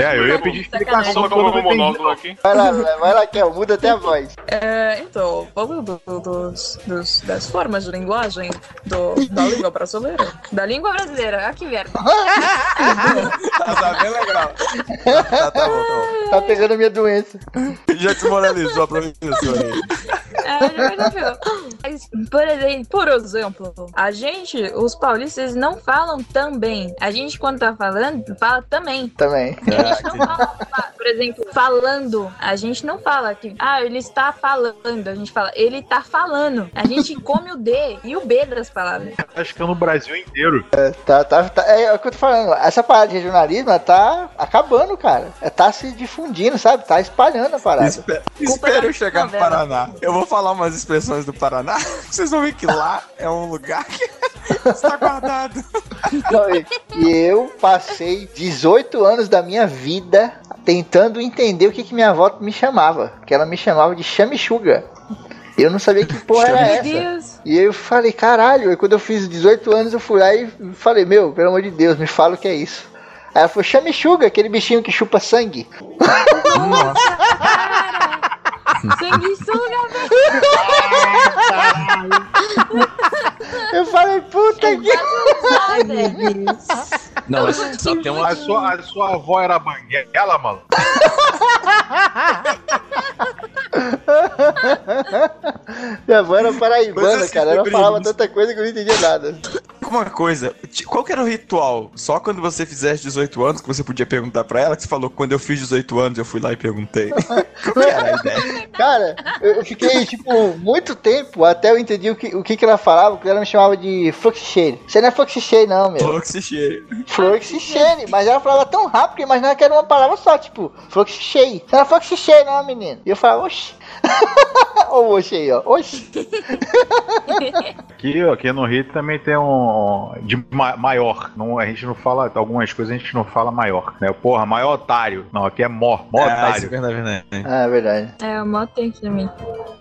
É, eu ia pedir explicação colocar monóculo aqui. Vai lá, vai lá, Kel. Muda até a voz. É, então, falando do- dos, dos- das formas de linguagem do- da língua brasileira. Da língua brasileira, que merda. Tá, bem legal. Tá, tá, bom, tá bom. Tá pegando a minha doença. Já desmoralizou a professora aí. É, já percebeu. Mas, por exemplo, por exemplo, a gente, os paulistas, não falam também. A gente, quando tá falando, fala também. Também. A gente não fala, fa- por exemplo, falando. A gente não fala que, ah, ele está falando. A gente fala, ele tá falando. A gente come o D e o B das palavras. Acho que é no Brasil inteiro. Tá, tá, tá, é, o que eu tô falando. Essa parada de regionalismo tá acabando, cara. É, tá se difundindo, sabe? Tá espalhando a parada. Espera da eu chegar no. Paraná. Eu vou falar umas expressões do Paraná. Vocês vão ver que lá é um lugar que está guardado. Não, e eu passei 18 anos da minha vida tentando entender o que, que minha avó me chamava. Que ela me chamava de chamichuga. Eu não sabia que porra era essa. Deus. E eu falei, caralho, aí quando eu fiz 18 anos eu fui lá e falei, meu, pelo amor de Deus, me fala o que é isso. Aí ela falou, chamichuga, aquele bichinho que chupa sangue. Sanguessuga, Eu falei, puta que. velho. Não, mas só tem uma. A sua, a sua avó era banguela, mano? Minha avó era paraibana, assim, cara. Ela falava tanta coisa que eu não entendia nada. Uma coisa, qual que era o ritual? Só quando você fizesse 18 anos que você podia perguntar pra ela? Que você falou, quando eu fiz 18 anos eu fui lá e perguntei. Qual que era a ideia? Cara, eu fiquei, tipo, muito tempo até eu entendi o que, o que, que ela falava, ela me chamava de Fluxicheire. Você não é Fluxicheire, não, meu. Cheia. Fluxicheire. Mas ela falava tão rápido que eu imaginava que era uma palavra só, tipo, Fluxicheire. Você não é Fluxicheire, não, menino. E eu falava, oxi. Olha o oxi aí, ó. Oxi. Aqui, aqui no Rio também tem um. De ma- maior. Não, a gente não fala. Algumas coisas a gente não fala maior. Né? Porra, maior otário. Não, aqui é mó. Mó Ah, isso é otário. verdade, verdade. Ah, é verdade. É, o mó tem também.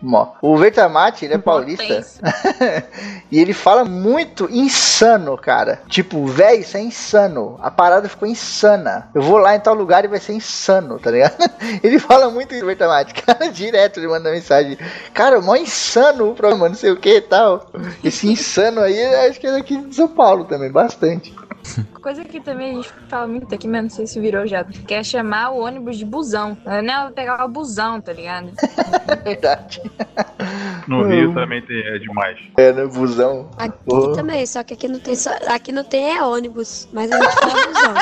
Mó. O Vertamate, ele é paulista. E ele fala muito insano, cara. Tipo, véi, isso é insano. A parada ficou insana. Eu vou lá em tal lugar e vai ser insano, tá ligado? Ele fala muito Vertamate. Cara, direto ele manda mensagem. Cara, mó insano o programa, não sei o que e tal. Esse insano aí, acho que é daqui de São Paulo também, bastante. Coisa que também a gente fala muito aqui, mas não sei se virou já. Que é chamar o ônibus de busão. Não, eu vou pegar o busão, tá ligado? É verdade. No Rio também tem, é demais. É, né? Busão. Aqui Porra. também, só que aqui não tem só, aqui não tem é ônibus, mas a gente fala busão.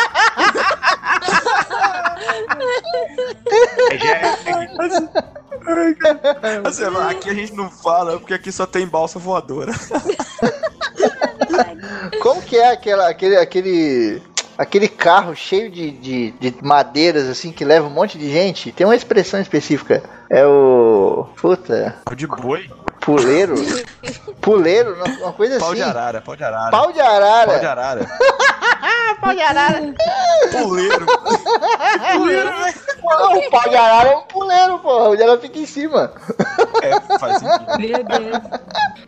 É jegue. Assim, aqui a gente não fala porque aqui só tem balsa voadora. Como que é aquela, aquele, aquele. aquele carro cheio de, de, de madeiras, assim, que leva um monte de gente, tem uma expressão específica. É o. Puta. Pau de boi. Puleiro? Puleiro, uma coisa Pau assim. de arara, pau de arara. Pau de arara. Pau de arara. Pau de arara. Puleiro. Puleiro? Pô, O pau de arara é um puleiro, porra. Onde ela fica em cima. É, faz sentido. Meu Deus.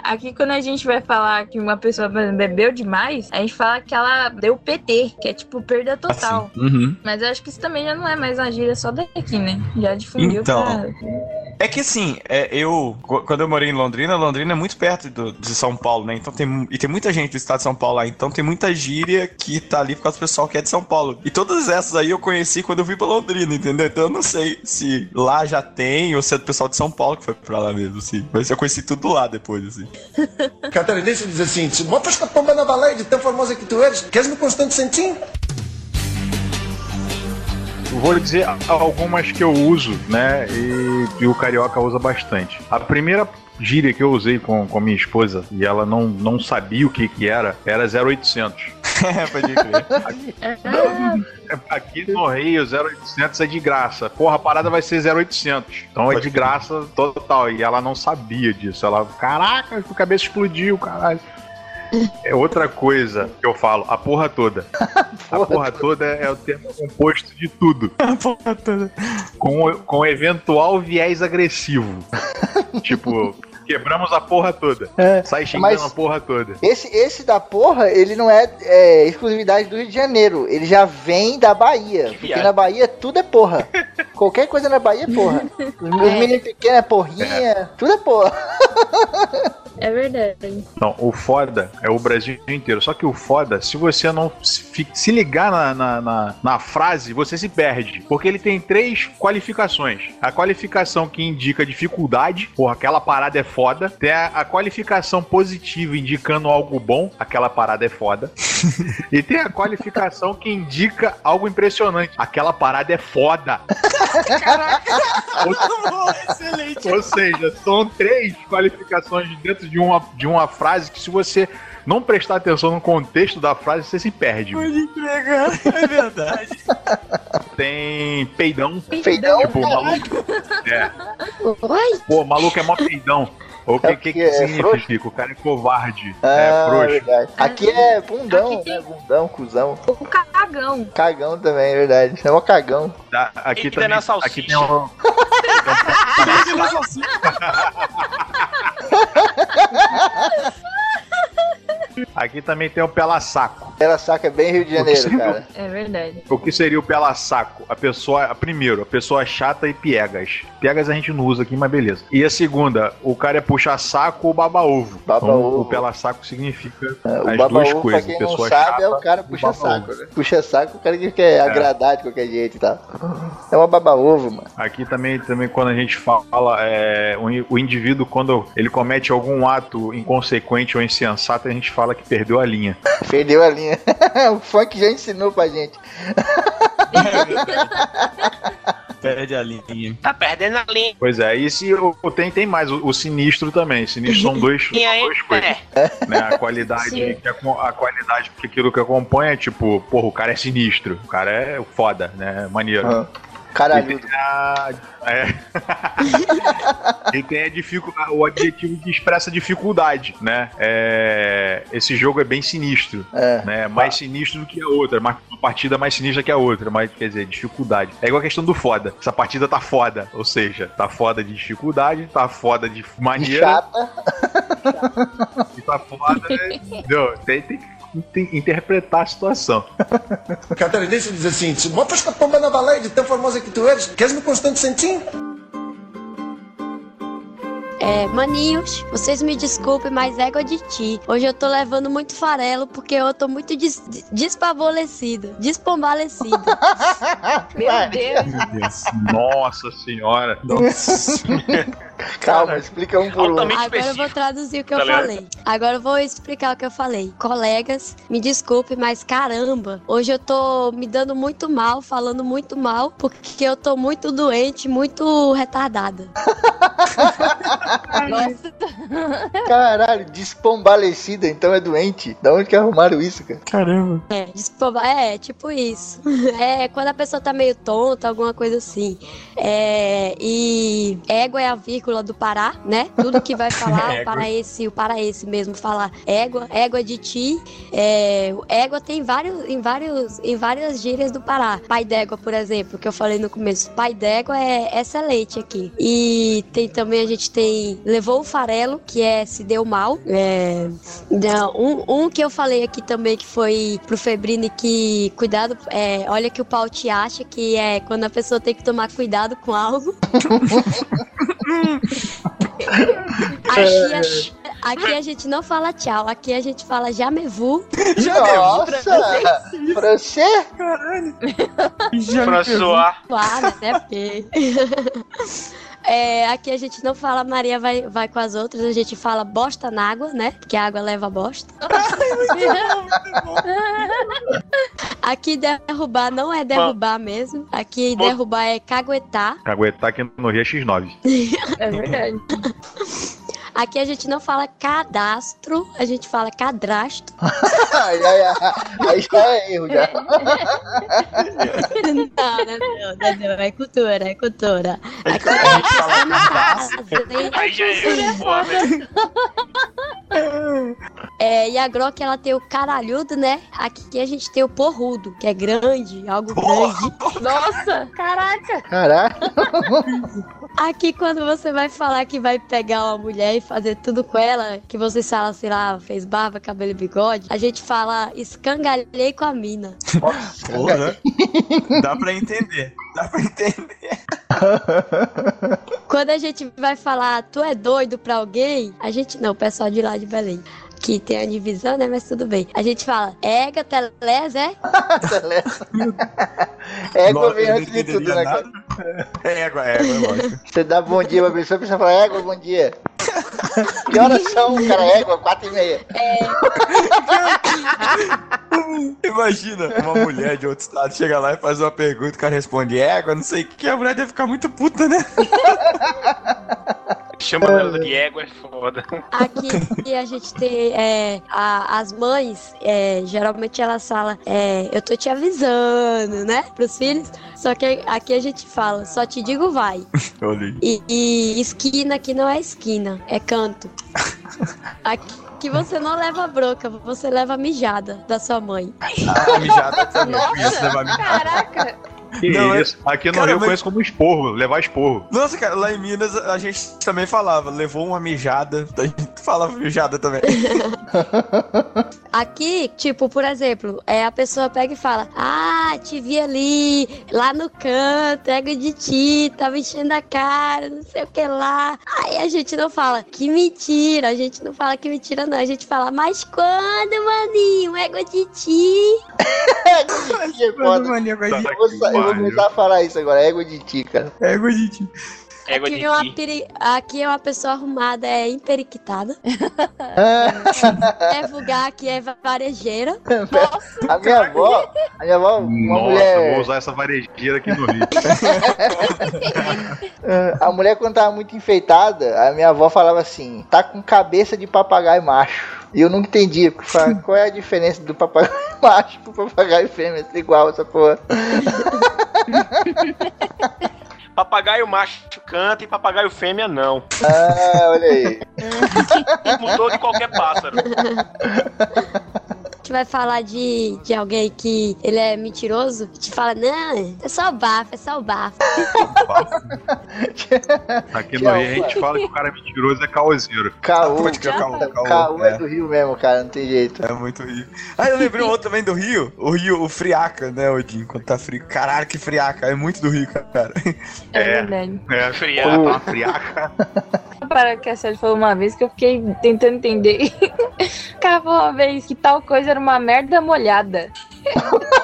Aqui, quando a gente vai falar que uma pessoa bebeu demais, a gente fala que ela deu PT, que é tipo perda total. Uhum. Mas eu acho que isso também já não é mais uma gíria só daqui, né? Já difundiu Então. pra. É que assim, é, eu, qu- quando eu morei em Londrina, Londrina é muito perto do- de São Paulo, né? Então tem, e tem muita gente do estado de São Paulo lá, então tem muita gíria que tá ali por causa do pessoal que é de São Paulo. E todas essas aí eu conheci quando eu fui pra Londrina, entendeu? Então eu não sei se lá já tem ou se é do pessoal de São Paulo que foi pra lá mesmo, assim. Mas eu conheci tudo lá depois, assim. Catarinense diz assim, se botas com a pomba na baleia de tão famosa que tu eres, queres-me constante sentim? Vou dizer algumas que eu uso, né? E, e o carioca usa bastante. A primeira gíria que eu usei com, com minha esposa e ela não, não sabia o que que era, era 0800. É, pode crer. Aqui no Rio, 0800 é de graça. Porra, a parada vai ser 0800. Então é de graça total. E ela não sabia disso. Ela, caraca, a cabeça explodiu, caralho. É outra coisa que eu falo, a porra toda. A porra toda é o termo composto de tudo. A porra toda. Com, com eventual viés agressivo. tipo, quebramos a porra toda. Sai xingando mas- a porra toda. Esse, esse da porra, ele não é, é, exclusividade do Rio de Janeiro. Ele já vem da Bahia. Porque viagem. na Bahia tudo é porra. Qualquer coisa na Bahia é porra. Os meus meninos pequenos é porrinha. Tudo é porra. É verdade. Não, o foda é o Brasil inteiro. Só que o foda, se você não se se ligar na, na, na- na frase, você se perde. Porque ele tem três qualificações. A qualificação que indica dificuldade, porra, aquela parada é foda. Tem a, a qualificação positiva indicando algo bom, aquela parada é foda. e tem a qualificação que indica algo impressionante, aquela parada é foda. Excelente. Ou seja, são três qualificações dentro de uma, de uma frase que se você não prestar atenção no contexto da frase, você se perde. Pode cara. É verdade. Tem peidão. Feidão. Tipo, maluco. É. Oi? Pô, maluco é mó peidão. O que, É que, que é significa? O cara é covarde. Ah, é frouxo. verdade. Aqui é bundão, Aqui né? Bundão, cuzão. O cagão. Cagão também, é verdade. É um cagão. Tá, aqui Eita, também. na salsicha. Aqui tem um. Aqui também tem o pela saco. Ela saca bem Rio de Janeiro, Possível. cara. É verdade. O que seria o pela saco? A pessoa, a primeiro, a pessoa chata e piegas. Piegas a gente não usa aqui, mas beleza. E a segunda, o cara é puxa saco ou baba ovo. Baba então, ovo. o pela saco significa É, O as baba duas ovo, pra coisas. quem não sabe, chata é o cara puxa saco, né? Puxa saco, o cara que quer agradar de qualquer jeito e tal. É uma baba ovo, mano. Aqui também, também quando a gente fala é, o indivíduo, quando ele comete algum ato inconsequente ou insensato, a gente fala que perdeu a linha. Perdeu a linha. o funk já ensinou pra gente. Perde a linha. Tá perdendo a linha. Pois é, e se o- tem, tem mais, o, o sinistro também. Sinistro são dois, são aí, duas coisas. é. né? A qualidade, Sim. que a, a qualidade que aquilo que acompanha é tipo, porra, o cara é sinistro, o cara é foda, né? Maneiro. Ah, E Caralho. tem a, é. e tem a dificu- o adjetivo que expressa dificuldade, né? É, esse jogo é bem sinistro, É. né? Mais sinistro do que a outra, uma partida mais sinistra que a outra, mas quer dizer, dificuldade. É igual a questão do foda. Essa partida tá foda, ou seja, tá foda de dificuldade, tá foda de maneira chata. e tá foda, né? entendeu? Tem, tem- interpretar a situação. Catarinense diz assim, se botas a pomba na baleia de tão famosa que tu eres, queres-me constante sentim? É, maninhos, vocês me desculpem, mas égua de ti. Hoje eu tô levando muito farelo porque eu tô muito des despavolecida, despombalecida. Meu Vai. Deus. Nossa senhora. Calma, explica um por um. Agora eu vou traduzir o que eu ligado? falei. Agora eu vou explicar o que eu falei. Colegas, me desculpe, mas caramba, hoje eu tô me dando muito mal, falando muito mal, porque eu tô muito doente, muito retardada. Nossa. Caralho, despombalecida, então é doente. Da onde que arrumaram isso, cara? Caramba. É, despoba- é, tipo isso. É quando a pessoa tá meio tonta, alguma coisa assim. É, e égua é a vírgula do Pará, né? Tudo que vai falar, o paraense, o paraense mesmo fala égua, égua de ti. É, égua tem vários, em, vários, em várias gírias do Pará. Pai d'égua, por exemplo, que eu falei no começo. Pai d'égua é excelente aqui. E tem também, a gente tem levou o farelo, que é se deu mal. É, não, um, um que eu falei aqui também que foi pro Febrini que cuidado, é, olha que o pau te acha, que é quando a pessoa tem que tomar cuidado com algo. aqui, a, aqui a gente não fala tchau, aqui a gente fala já me vu. Nossa! Francês? François. Claro, né? Porque. É, aqui a gente não fala Maria vai, vai com as outras, a gente fala bosta na água, né? Porque a água leva bosta. Aqui derrubar não é derrubar mesmo. Aqui derrubar é caguetar. Caguetar aqui no Rio é X9. É verdade. Aqui a gente não fala cadastro, a gente fala cadastro. Aí, já é erro, já. não, não, não, não, não, é cultura, é cultura. Aqui Aí já é. É, e a Grok ela tem o caralhudo, né? Aqui a gente tem o porrudo, que é grande, algo grande. Nossa, caraca. Caraca. Aqui quando você vai falar que vai pegar uma mulher e fazer tudo com ela, que você fala, sei lá, fez barba, cabelo e bigode, a gente fala escangalhei com a mina. Porra. Dá pra entender. Dá pra entender. Quando a gente vai falar tu é doido pra alguém, a gente não, o pessoal de lá de Belém. Que tem a divisão, né? Mas tudo bem. A gente fala, ega, teles, é? Égua Nossa, vem antes de tudo, né, nada. É égua, é égua, é lógico. Você dá bom dia pra pessoa, a pessoa fala, égua, bom dia. Que horas são, cara? Égua, quatro e meia. Imagina uma mulher de outro estado chega lá e faz uma pergunta, o cara responde égua, não sei o que, a mulher deve ficar muito puta, né? Chama ela de égua, é foda. Aqui a gente tem é, a- as mães, é, geralmente elas falam, é, eu tô te avisando, né? Pros filhos. Só que aqui a gente fala, só te digo vai. E, e esquina aqui não é esquina, é canto. Aqui que você não leva bronca, você leva mijada da sua mãe. A mijada também, levar mijada. Caraca. Que Não, é- isso? Aqui no Cara, Rio eu mas- conheço como esporro, levar esporro. Nossa, cara, lá em Minas a gente também falava, levou uma mijada, a gente falava mijada também. Aqui, tipo, por exemplo, é, a pessoa pega e fala: Ah, te vi ali, lá no canto, ego de ti, tava enchendo a cara, não sei o que lá. Aí a gente não fala, que mentira, a gente não fala que mentira, não. A gente fala, mas quando, maninho, ego de ti? Que é foda. Mania com a Eu gente. vou, sa- eu vou começar a falar isso agora, égua de ti, cara. Égua de ti. Égua Aqui de é, uma peri- aqui é uma pessoa arrumada, é emperiquitada. é vulgar, aqui é varejeira. A minha avó, a minha avó, uma Nossa, mulher. eu vou usar essa varejeira aqui no Rio. Ah, A mulher, quando tava muito enfeitada, a minha avó falava assim: tá com cabeça de papagaio macho. E eu nunca fala, Qual é a diferença do papagaio macho pro papagaio fêmea? É igual essa porra. Papagaio macho canta e papagaio fêmea não. Ah, olha aí. Mudou de qualquer pássaro. Gente vai falar de, de alguém que ele é mentiroso, a gente fala, não, é só o bafo, é só o bafo. Aqui no Rio a gente fala que o cara é mentiroso é caoseiro. Caô. É caô, caô, Caô é é. do Rio mesmo, cara, não tem jeito. É muito Rio. Ah, eu lembrei um outro também do Rio. O Rio, o Friaca, né, Odin? Quando tá frio. Caralho, que friaca. É muito do Rio, cara. É, É. verdade. É, Friaca. tá uma friaca. Para que a Sérgio falou uma vez que eu fiquei tentando entender. Falou uma vez que tal coisa era uma merda molhada.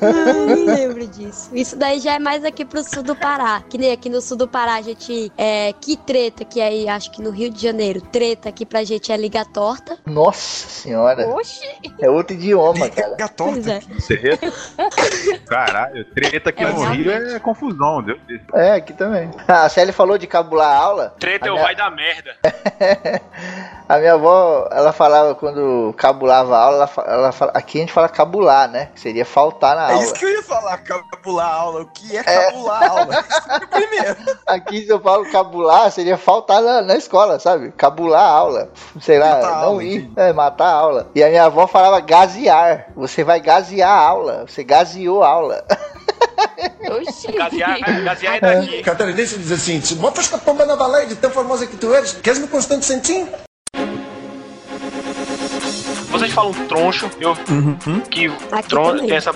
Não lembro disso. Isso daí já é mais aqui pro sul do Pará. Que nem aqui no sul do Pará, a gente. É, que treta, que aí acho que no Rio de Janeiro, treta aqui pra gente é liga torta. Nossa senhora. Oxi. É outro idioma, cara. Pois é. Você... Caralho, treta aqui É, no Rio é confusão, Deus. É, aqui também. A Shelly falou de cabular a aula. Treta A é o minha- vai da merda. A minha avó, ela falava quando cabulava a aula, ela, ela fala, aqui a gente fala cabular, né? Que seria faltar na É aula. isso que eu ia falar, cabular a aula. O que é cabular a aula? Primeiro. Aqui em São Paulo, cabular seria faltar na, na escola, sabe? Cabular a aula. Sei lá, Matar não aula, ir. entendi. É, matar a aula. E a minha avó falava gasear. Você vai gasear a aula. Você gaseou a aula. Oxi. Gasear, gasear é daqui. Catarinense diz assim: se botas com a pomba na baleia de tão famosa que tu eres, queres me constante sentim? Vocês falam troncho, eu que Aqui tron, tem essa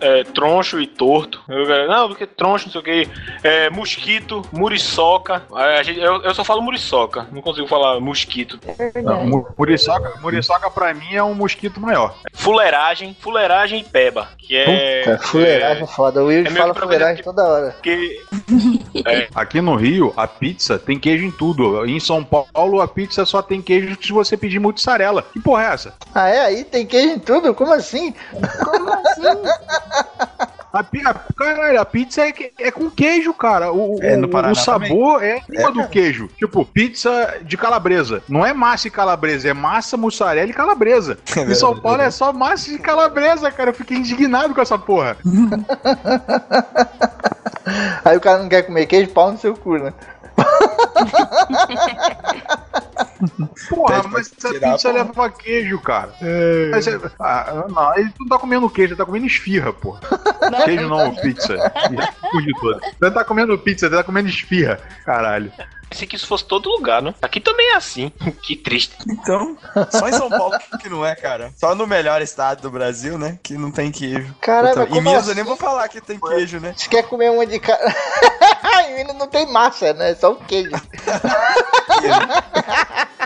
é, troncho e torto. Eu, não, porque troncho, não sei o que. É, mosquito, muriçoca. É, a gente- eu, eu só falo muriçoca, não consigo falar mosquito. Não, mu- Muriçoca, muriçoca pra mim é um mosquito maior. Fuleiragem, fuleiragem e peba. Que é. Puta, fuleiragem é foda. O Will é fala que fuleiragem toda hora. Que, Aqui no Rio, a pizza tem queijo em tudo. Em São Paulo, a pizza só tem queijo se você pedir mussarela. Que porra é essa? Ah, é? Aí tem queijo em tudo? Como assim? Como assim? A, a, caralho, a pizza é, é com queijo, cara. O, o- É, no o- sabor é cima do queijo. Tipo, pizza de calabresa. Não é massa e calabresa, é massa, mussarela e calabresa. em São Paulo é só massa de calabresa, cara. Eu fiquei indignado com essa porra. Aí o cara não quer comer queijo, pau no seu cu, né? Porra, Pede pra mas essa pizza leva queijo, cara. Mas é- ah, não, ele não tá comendo queijo, ele tá comendo esfirra, porra. Queijo não, pizza. Ele não tá comendo pizza, ele tá comendo esfirra. Caralho. Pensei que isso fosse todo lugar, né? Aqui também é assim. que triste. Então, só em São Paulo que não é, cara. Só no melhor estado do Brasil, né? Que não tem queijo. Caramba, Então, como em Minas eu assim? nem vou falar que tem queijo, né? Você quer comer uma de cara. Em Minas não tem massa, né? Só o queijo.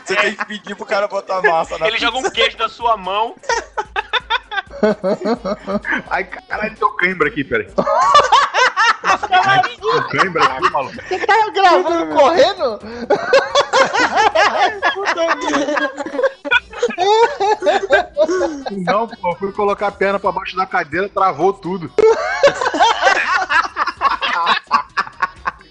Você tem que pedir pro cara botar massa na Ele joga um queijo na sua mão. Ai, caralho, deu cãibra aqui, peraí. Cãibra aqui, maluco. Você tá gravando correndo? Não, pô, fui colocar a perna pra baixo da cadeira, travou tudo.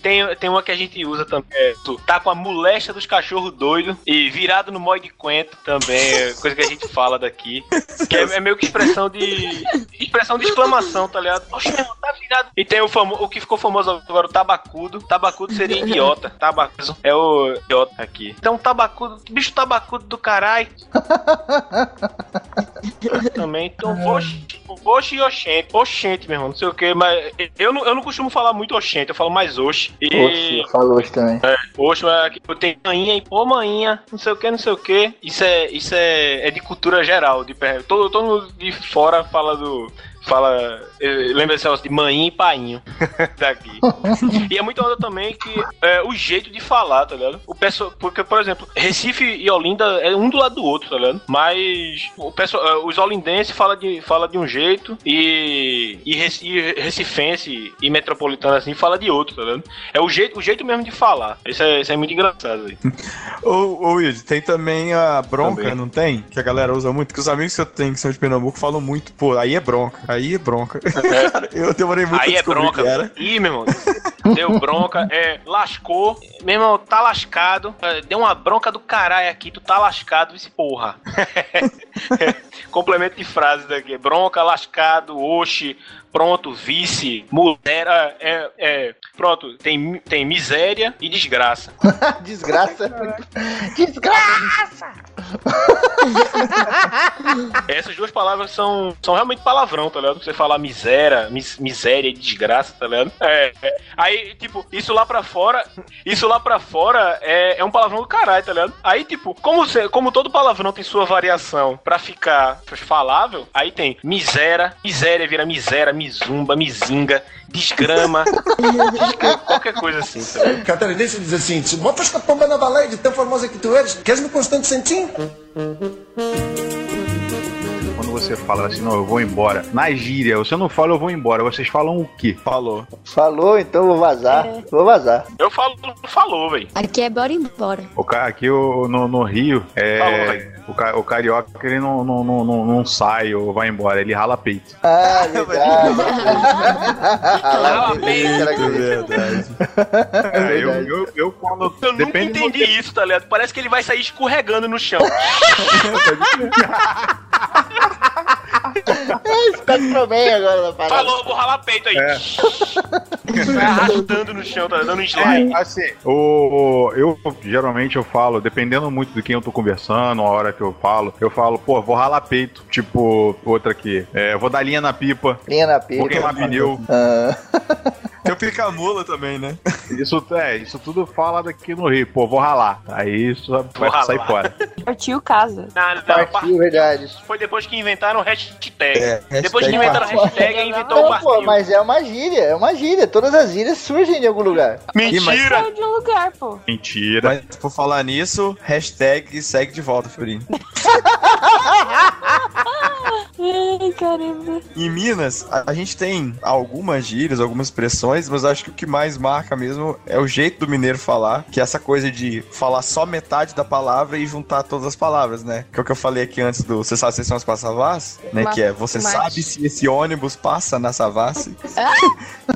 Tem, tem uma que a gente usa também. É, tá com a moléstia dos cachorros doidos e virado no mói de coentro também. É coisa que a gente fala daqui. Que é, é meio que expressão de. Expressão de exclamação, tá ligado? Oxe, meu tá virado. E tem o, famo, o que ficou famoso agora, o tabacudo. Tabacudo seria idiota. Tabacudo é o idiota aqui. Então, tabacudo. Bicho tabacudo do caralho. também. Então, oxe, oxe e oxente. Oxente, meu irmão, não sei o que, mas eu não, eu não costumo falar muito oxente, eu falo mais oxe. E. Oxe, hoje também. Oxe, mas aqui eu tenho maninha e pô, maninha, não sei o que, não sei o que. Isso é, isso é, é de cultura geral. De, todo, todo mundo de fora fala do. Fala. Lembra esse negócio de maninha e painho daqui. e é muito onda também que é, o jeito de falar, tá ligado? O pessoal. Porque, por exemplo, Recife e Olinda é um do lado do outro, tá ligado? Mas o pessoal, eh, os olindenses falam de, fala de um jeito e, e, Reci- e recifense e metropolitano assim fala de outro, tá ligado? É o jeito, o jeito mesmo de falar. Isso é, isso é muito engraçado aí. Ô, ô Wilde, tem também a bronca, Também. não tem? Que a galera usa muito. Que os amigos que eu tenho que são de Pernambuco falam muito, pô, aí é bronca, aí é bronca. Cara, eu demorei muito Aí é bronca. que. Ih, meu irmão. Deu bronca, é, lascou. Meu irmão, tá lascado. É, Deu uma bronca do caralho aqui, tu tá lascado, esse porra. Complemento de frase daqui. Bronca, lascado, oxe, pronto, vice, mulher, é, é, pronto, tem, tem miséria e desgraça. Desgraça. Desgraça! Essas duas palavras são, são realmente palavrão, tá ligado? Você falar miséria, mis- miséria e desgraça, tá ligado? É, é. Aí, tipo, isso lá pra fora, isso lá pra fora é, é um palavrão do caralho, tá ligado? Aí, tipo, como, você, como todo palavrão tem sua variação pra ficar falável, aí tem miséria, miséria vira miséria, mizumba, mizinga, desgrama, desgrama, qualquer coisa assim, tá ligado? Catarinense diz assim: com a pomba na baleia de tão famosa que tu eres, queres me constante sentim? Quando você fala assim, não, eu vou embora. Na gíria, você não fala eu vou embora, vocês falam o quê? Falou. Falou, então vou vazar. É. Vou vazar. Eu falo, falou, velho. Aqui é bora embora. O ca- aqui no, no Rio, Falou, é, velho. O, ca- o carioca ele não, não, não, não, não sai ou vai embora, ele rala peito. Ah, verdade. Rala peito. É verdade. É, eu, eu, eu quando. Eu nunca do entendi isso, tá ligado? Parece que ele vai sair escorregando no chão. Spectrum Man agora na parada. Falou, vou ralar peito aí. É. Vai arrastando no chão, tá dando um slide. Assim, o, o- eu geralmente eu falo, dependendo muito de quem eu tô conversando, a hora que eu falo, eu falo, pô, vou ralar peito. Tipo, outra aqui, é, vou dar linha na pipa, Linha na vou pipa. queimar pneu. Ah, Tem o pica-mula também, né? Isso, é, isso tudo fala daqui no Rio, pô, vou ralar. Aí isso vai ralar. sair fora. Partiu casa. Não, não, partiu, verdade. Foi depois que inventaram o hashtag. É, depois que hashtag inventaram o partiu. hashtag, inventou o Não, pô, partiu. mas é uma gíria, é uma gíria. Todas as gírias surgem de algum lugar. Mentira! Saiu de um lugar, pô. Mentira. Mas por falar nisso, hashtag segue de volta, Fiorinho. Ai, caramba. Em Minas, a, a gente tem algumas gírias, algumas expressões, mas acho que o que mais marca mesmo é o jeito do mineiro falar, que é essa coisa de falar só metade da palavra e juntar todas as palavras, né? Que é o que eu falei aqui antes do Você sabe se são as passavás, né? Ma- que é Você mate. sabe se esse ônibus passa na Savassi?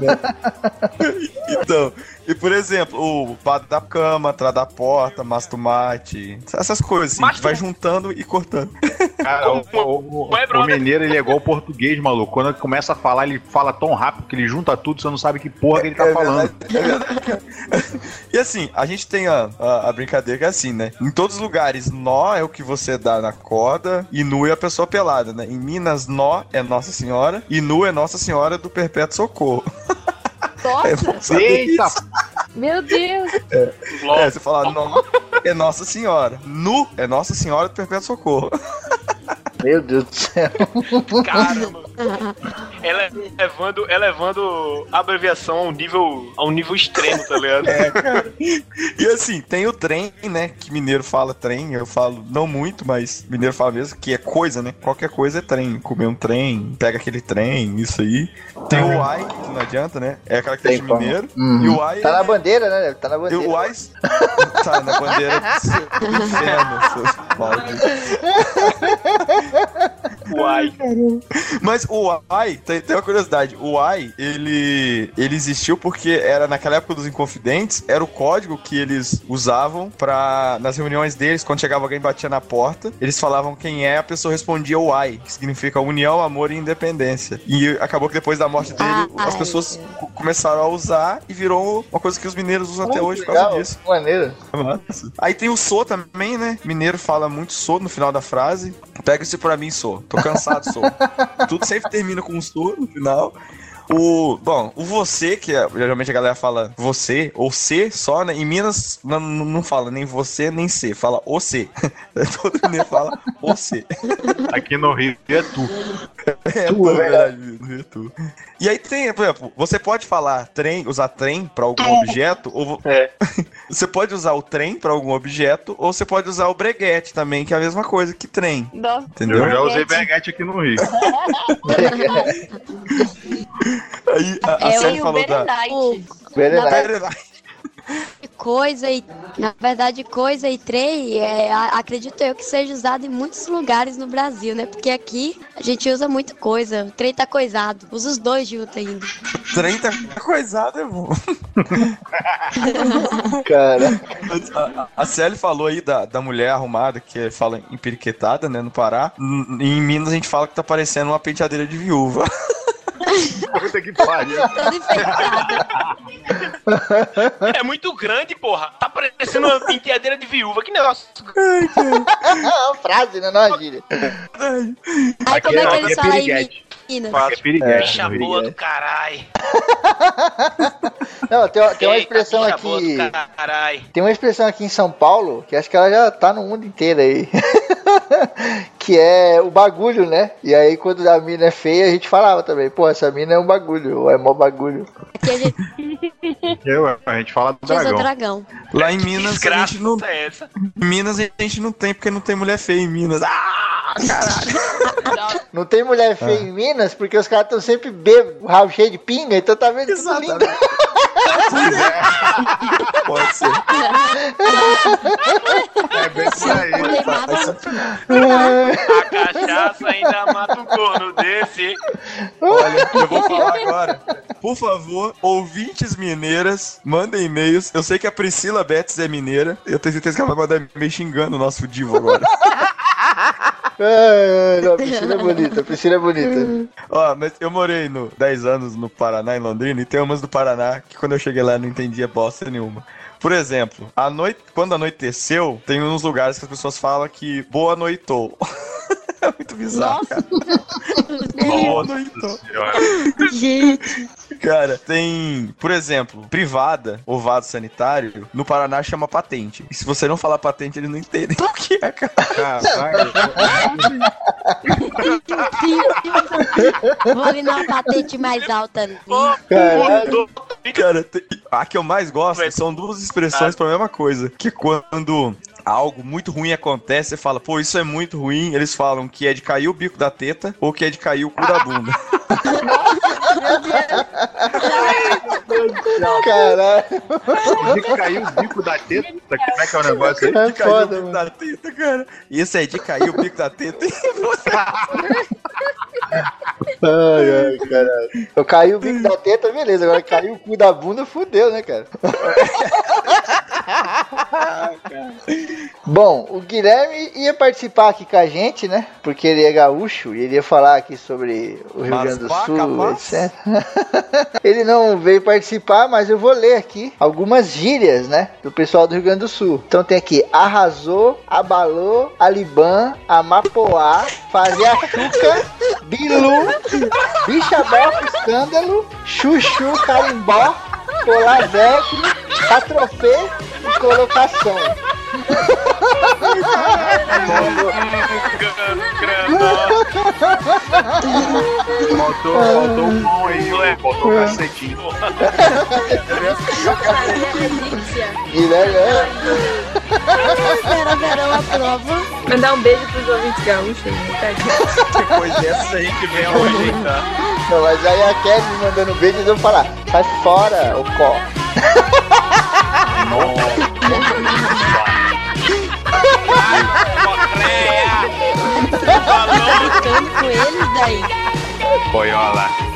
Né? então, e por exemplo, o bado da cama, atrás da porta, mastumate, essas coisas assim, vai juntando e cortando. Cara, o, o- o- Ué, o mineiro ele é igual o português, maluco. Quando ele começa a falar, ele fala tão rápido que ele junta tudo, você não sabe que porra que ele tá É falando. E assim, a gente tem a, a, a brincadeira que é assim, né? Em todos os lugares, nó é o que você dá na corda e nu é a pessoa pelada, né? Em Minas, nó é Nossa Senhora e nu é Nossa Senhora do Perpétuo Socorro. É Nossa, saber Eita, meu Deus. É, você fala nó é Nossa Senhora. Nu é Nossa Senhora do Perpétuo Socorro. Meu Deus do céu. Caramba. Ela levando, elevando a abreviação a um nível, a um nível extremo, tá ligado? E assim, tem o trem, né? Que mineiro fala trem, eu falo não muito, mas mineiro fala mesmo, que é coisa, né? Qualquer coisa é trem. Comer um trem, pega aquele trem, isso aí. Tem o ai, que não adianta, né? É a característica Tem de mineiro. Uhum. E o ai Tá é- na bandeira, né? Tá na e bandeira. o ai tá na bandeira do inferno, seus baldes. Uai. Mas o AI, tem, tem uma curiosidade, o AI, ele, ele existiu porque era naquela época dos Inconfidentes, era o código que eles usavam para nas reuniões deles, quando chegava alguém e batia na porta, eles falavam quem é, a pessoa respondia o AI, que significa união, amor e independência. E acabou que depois da morte dele, Ai. as pessoas co- começaram a usar e virou uma coisa que os mineiros usam até hoje que por causa legal, disso. que Maneiro. Aí tem o sou também, né? Mineiro fala muito sou no final da frase. Pega esse pra mim, sou. Tô cansado, sou. Tudo sempre termina com um sou no final. O, bom, o você, que é- geralmente a galera fala você ou C só, né? Em Minas não, não fala nem você nem C, fala o C. Todo mundo fala o C. aqui no Rio é tu. É, Tu, tu, é verdade, é tu. E aí tem, por exemplo, você pode falar trem, usar trem pra algum objeto, ou É. você pode usar o trem pra algum objeto, ou você pode usar o breguete também, que é a mesma coisa que trem. Nossa, Entendeu? Eu já usei Breguete. aqui no Rio. Aí a, a É, Sally e o falou da. Berenite. Coisa e. Na verdade, coisa e trem, é, acredito eu que seja usado em muitos lugares no Brasil, né? Porque aqui a gente usa muita coisa. O trem tá coisado. Usa os dois juntos ainda. Trem tá coisado, é bom. Cara. A, a, a Sally falou aí da, da mulher arrumada, que fala empiriquetada, né, no Pará. Em Minas a gente fala que tá parecendo uma penteadeira de viúva. Puta que pariu. É muito grande, porra. Tá parecendo uma penteadeira de viúva. Que negócio. uma frase, né? Não é uma gíria. Aí como é que é falam em piriguete. Minas? É Bicha boa do caralho. Não, tem, uma- tem uma expressão aqui. Tem uma expressão aqui em São Paulo que acho que ela já tá no mundo inteiro aí. que é o bagulho, né? E aí quando a mina é feia, a gente falava também, pô, essa mina é um bagulho, ou é mó bagulho. Aqui a gente Eu, a gente fala dragão. dragão. Lá em Minas a gente não. é essa? Em Minas a gente não tem, porque não tem mulher feia em Minas. Ah! Caralho. Não tem mulher feia em Minas porque os caras estão sempre bêbados, o rabo cheio de pinga, então tá vendo tudo lindo. Pode ser. É bem isso aí. A cachaça ainda mata um corno desse. Olha, eu vou falar agora. Por favor, ouvintes mineiras, mandem e-mails. Eu sei que a Priscila Betts é mineira. Eu tenho certeza que ela vai mandar e-mail xingando o nosso divo agora. Ai, não, a piscina é bonita, a piscina é bonita. Ó, mas eu morei no 10 anos no Paraná, em Londrina, e tem umas do Paraná que quando eu cheguei lá eu não entendia bosta nenhuma. Por exemplo, a noite, quando anoiteceu, tem uns lugares que as pessoas falam que boa noitou. é muito bizarro, cara. Boa noitou. Gente, Cara, tem, por exemplo, privada ou vaso sanitário, no Paraná chama patente. E se você não falar patente, eles não entendem o que é, cara. Caralho. vou ali numa patente mais alta ali. Caralho. Cara, tem- a que eu mais gosto são duas expressões pra mesma coisa. Que quando algo muito ruim acontece, você fala, pô, isso é muito ruim. Eles falam que é de cair o bico da teta ou que é de cair o cu da bunda. Caralho, De cair o bico da teta. Como é que é o negócio aí? é De cair o bico mano. da teta, cara. E esse aí de cair o bico da teta. Ai, ai, caralho. Eu caí o bico da teta, beleza. Agora caiu o cu da bunda, fudeu, né, cara? Bom, o Guilherme ia participar aqui com a gente, né? Porque ele é gaúcho e ele ia falar aqui sobre o Rio Mas Grande do Sul, capaz? etc. ele não veio participar, mas eu vou ler aqui algumas gírias, né? Do pessoal do Rio Grande do Sul. Então tem aqui: arrasou, abalou, aliban, amapoá, fazer a chuca, bilu, bicha befa, escândalo, chuchu, carimbó, colar vecro, atrofê e colocação. Faltou, faltou um pão aí, ó. faltou um cacetinho. É, pera, eu aprovo. Mandar um beijo pros ouvintes gaúchos. né? Tá Depois dessa aí que vem a rejeitar. Não, mas aí a Kelly me mandando beijo, eu vou falar: sai fora, o có. Ficando com eles daí. Boiola.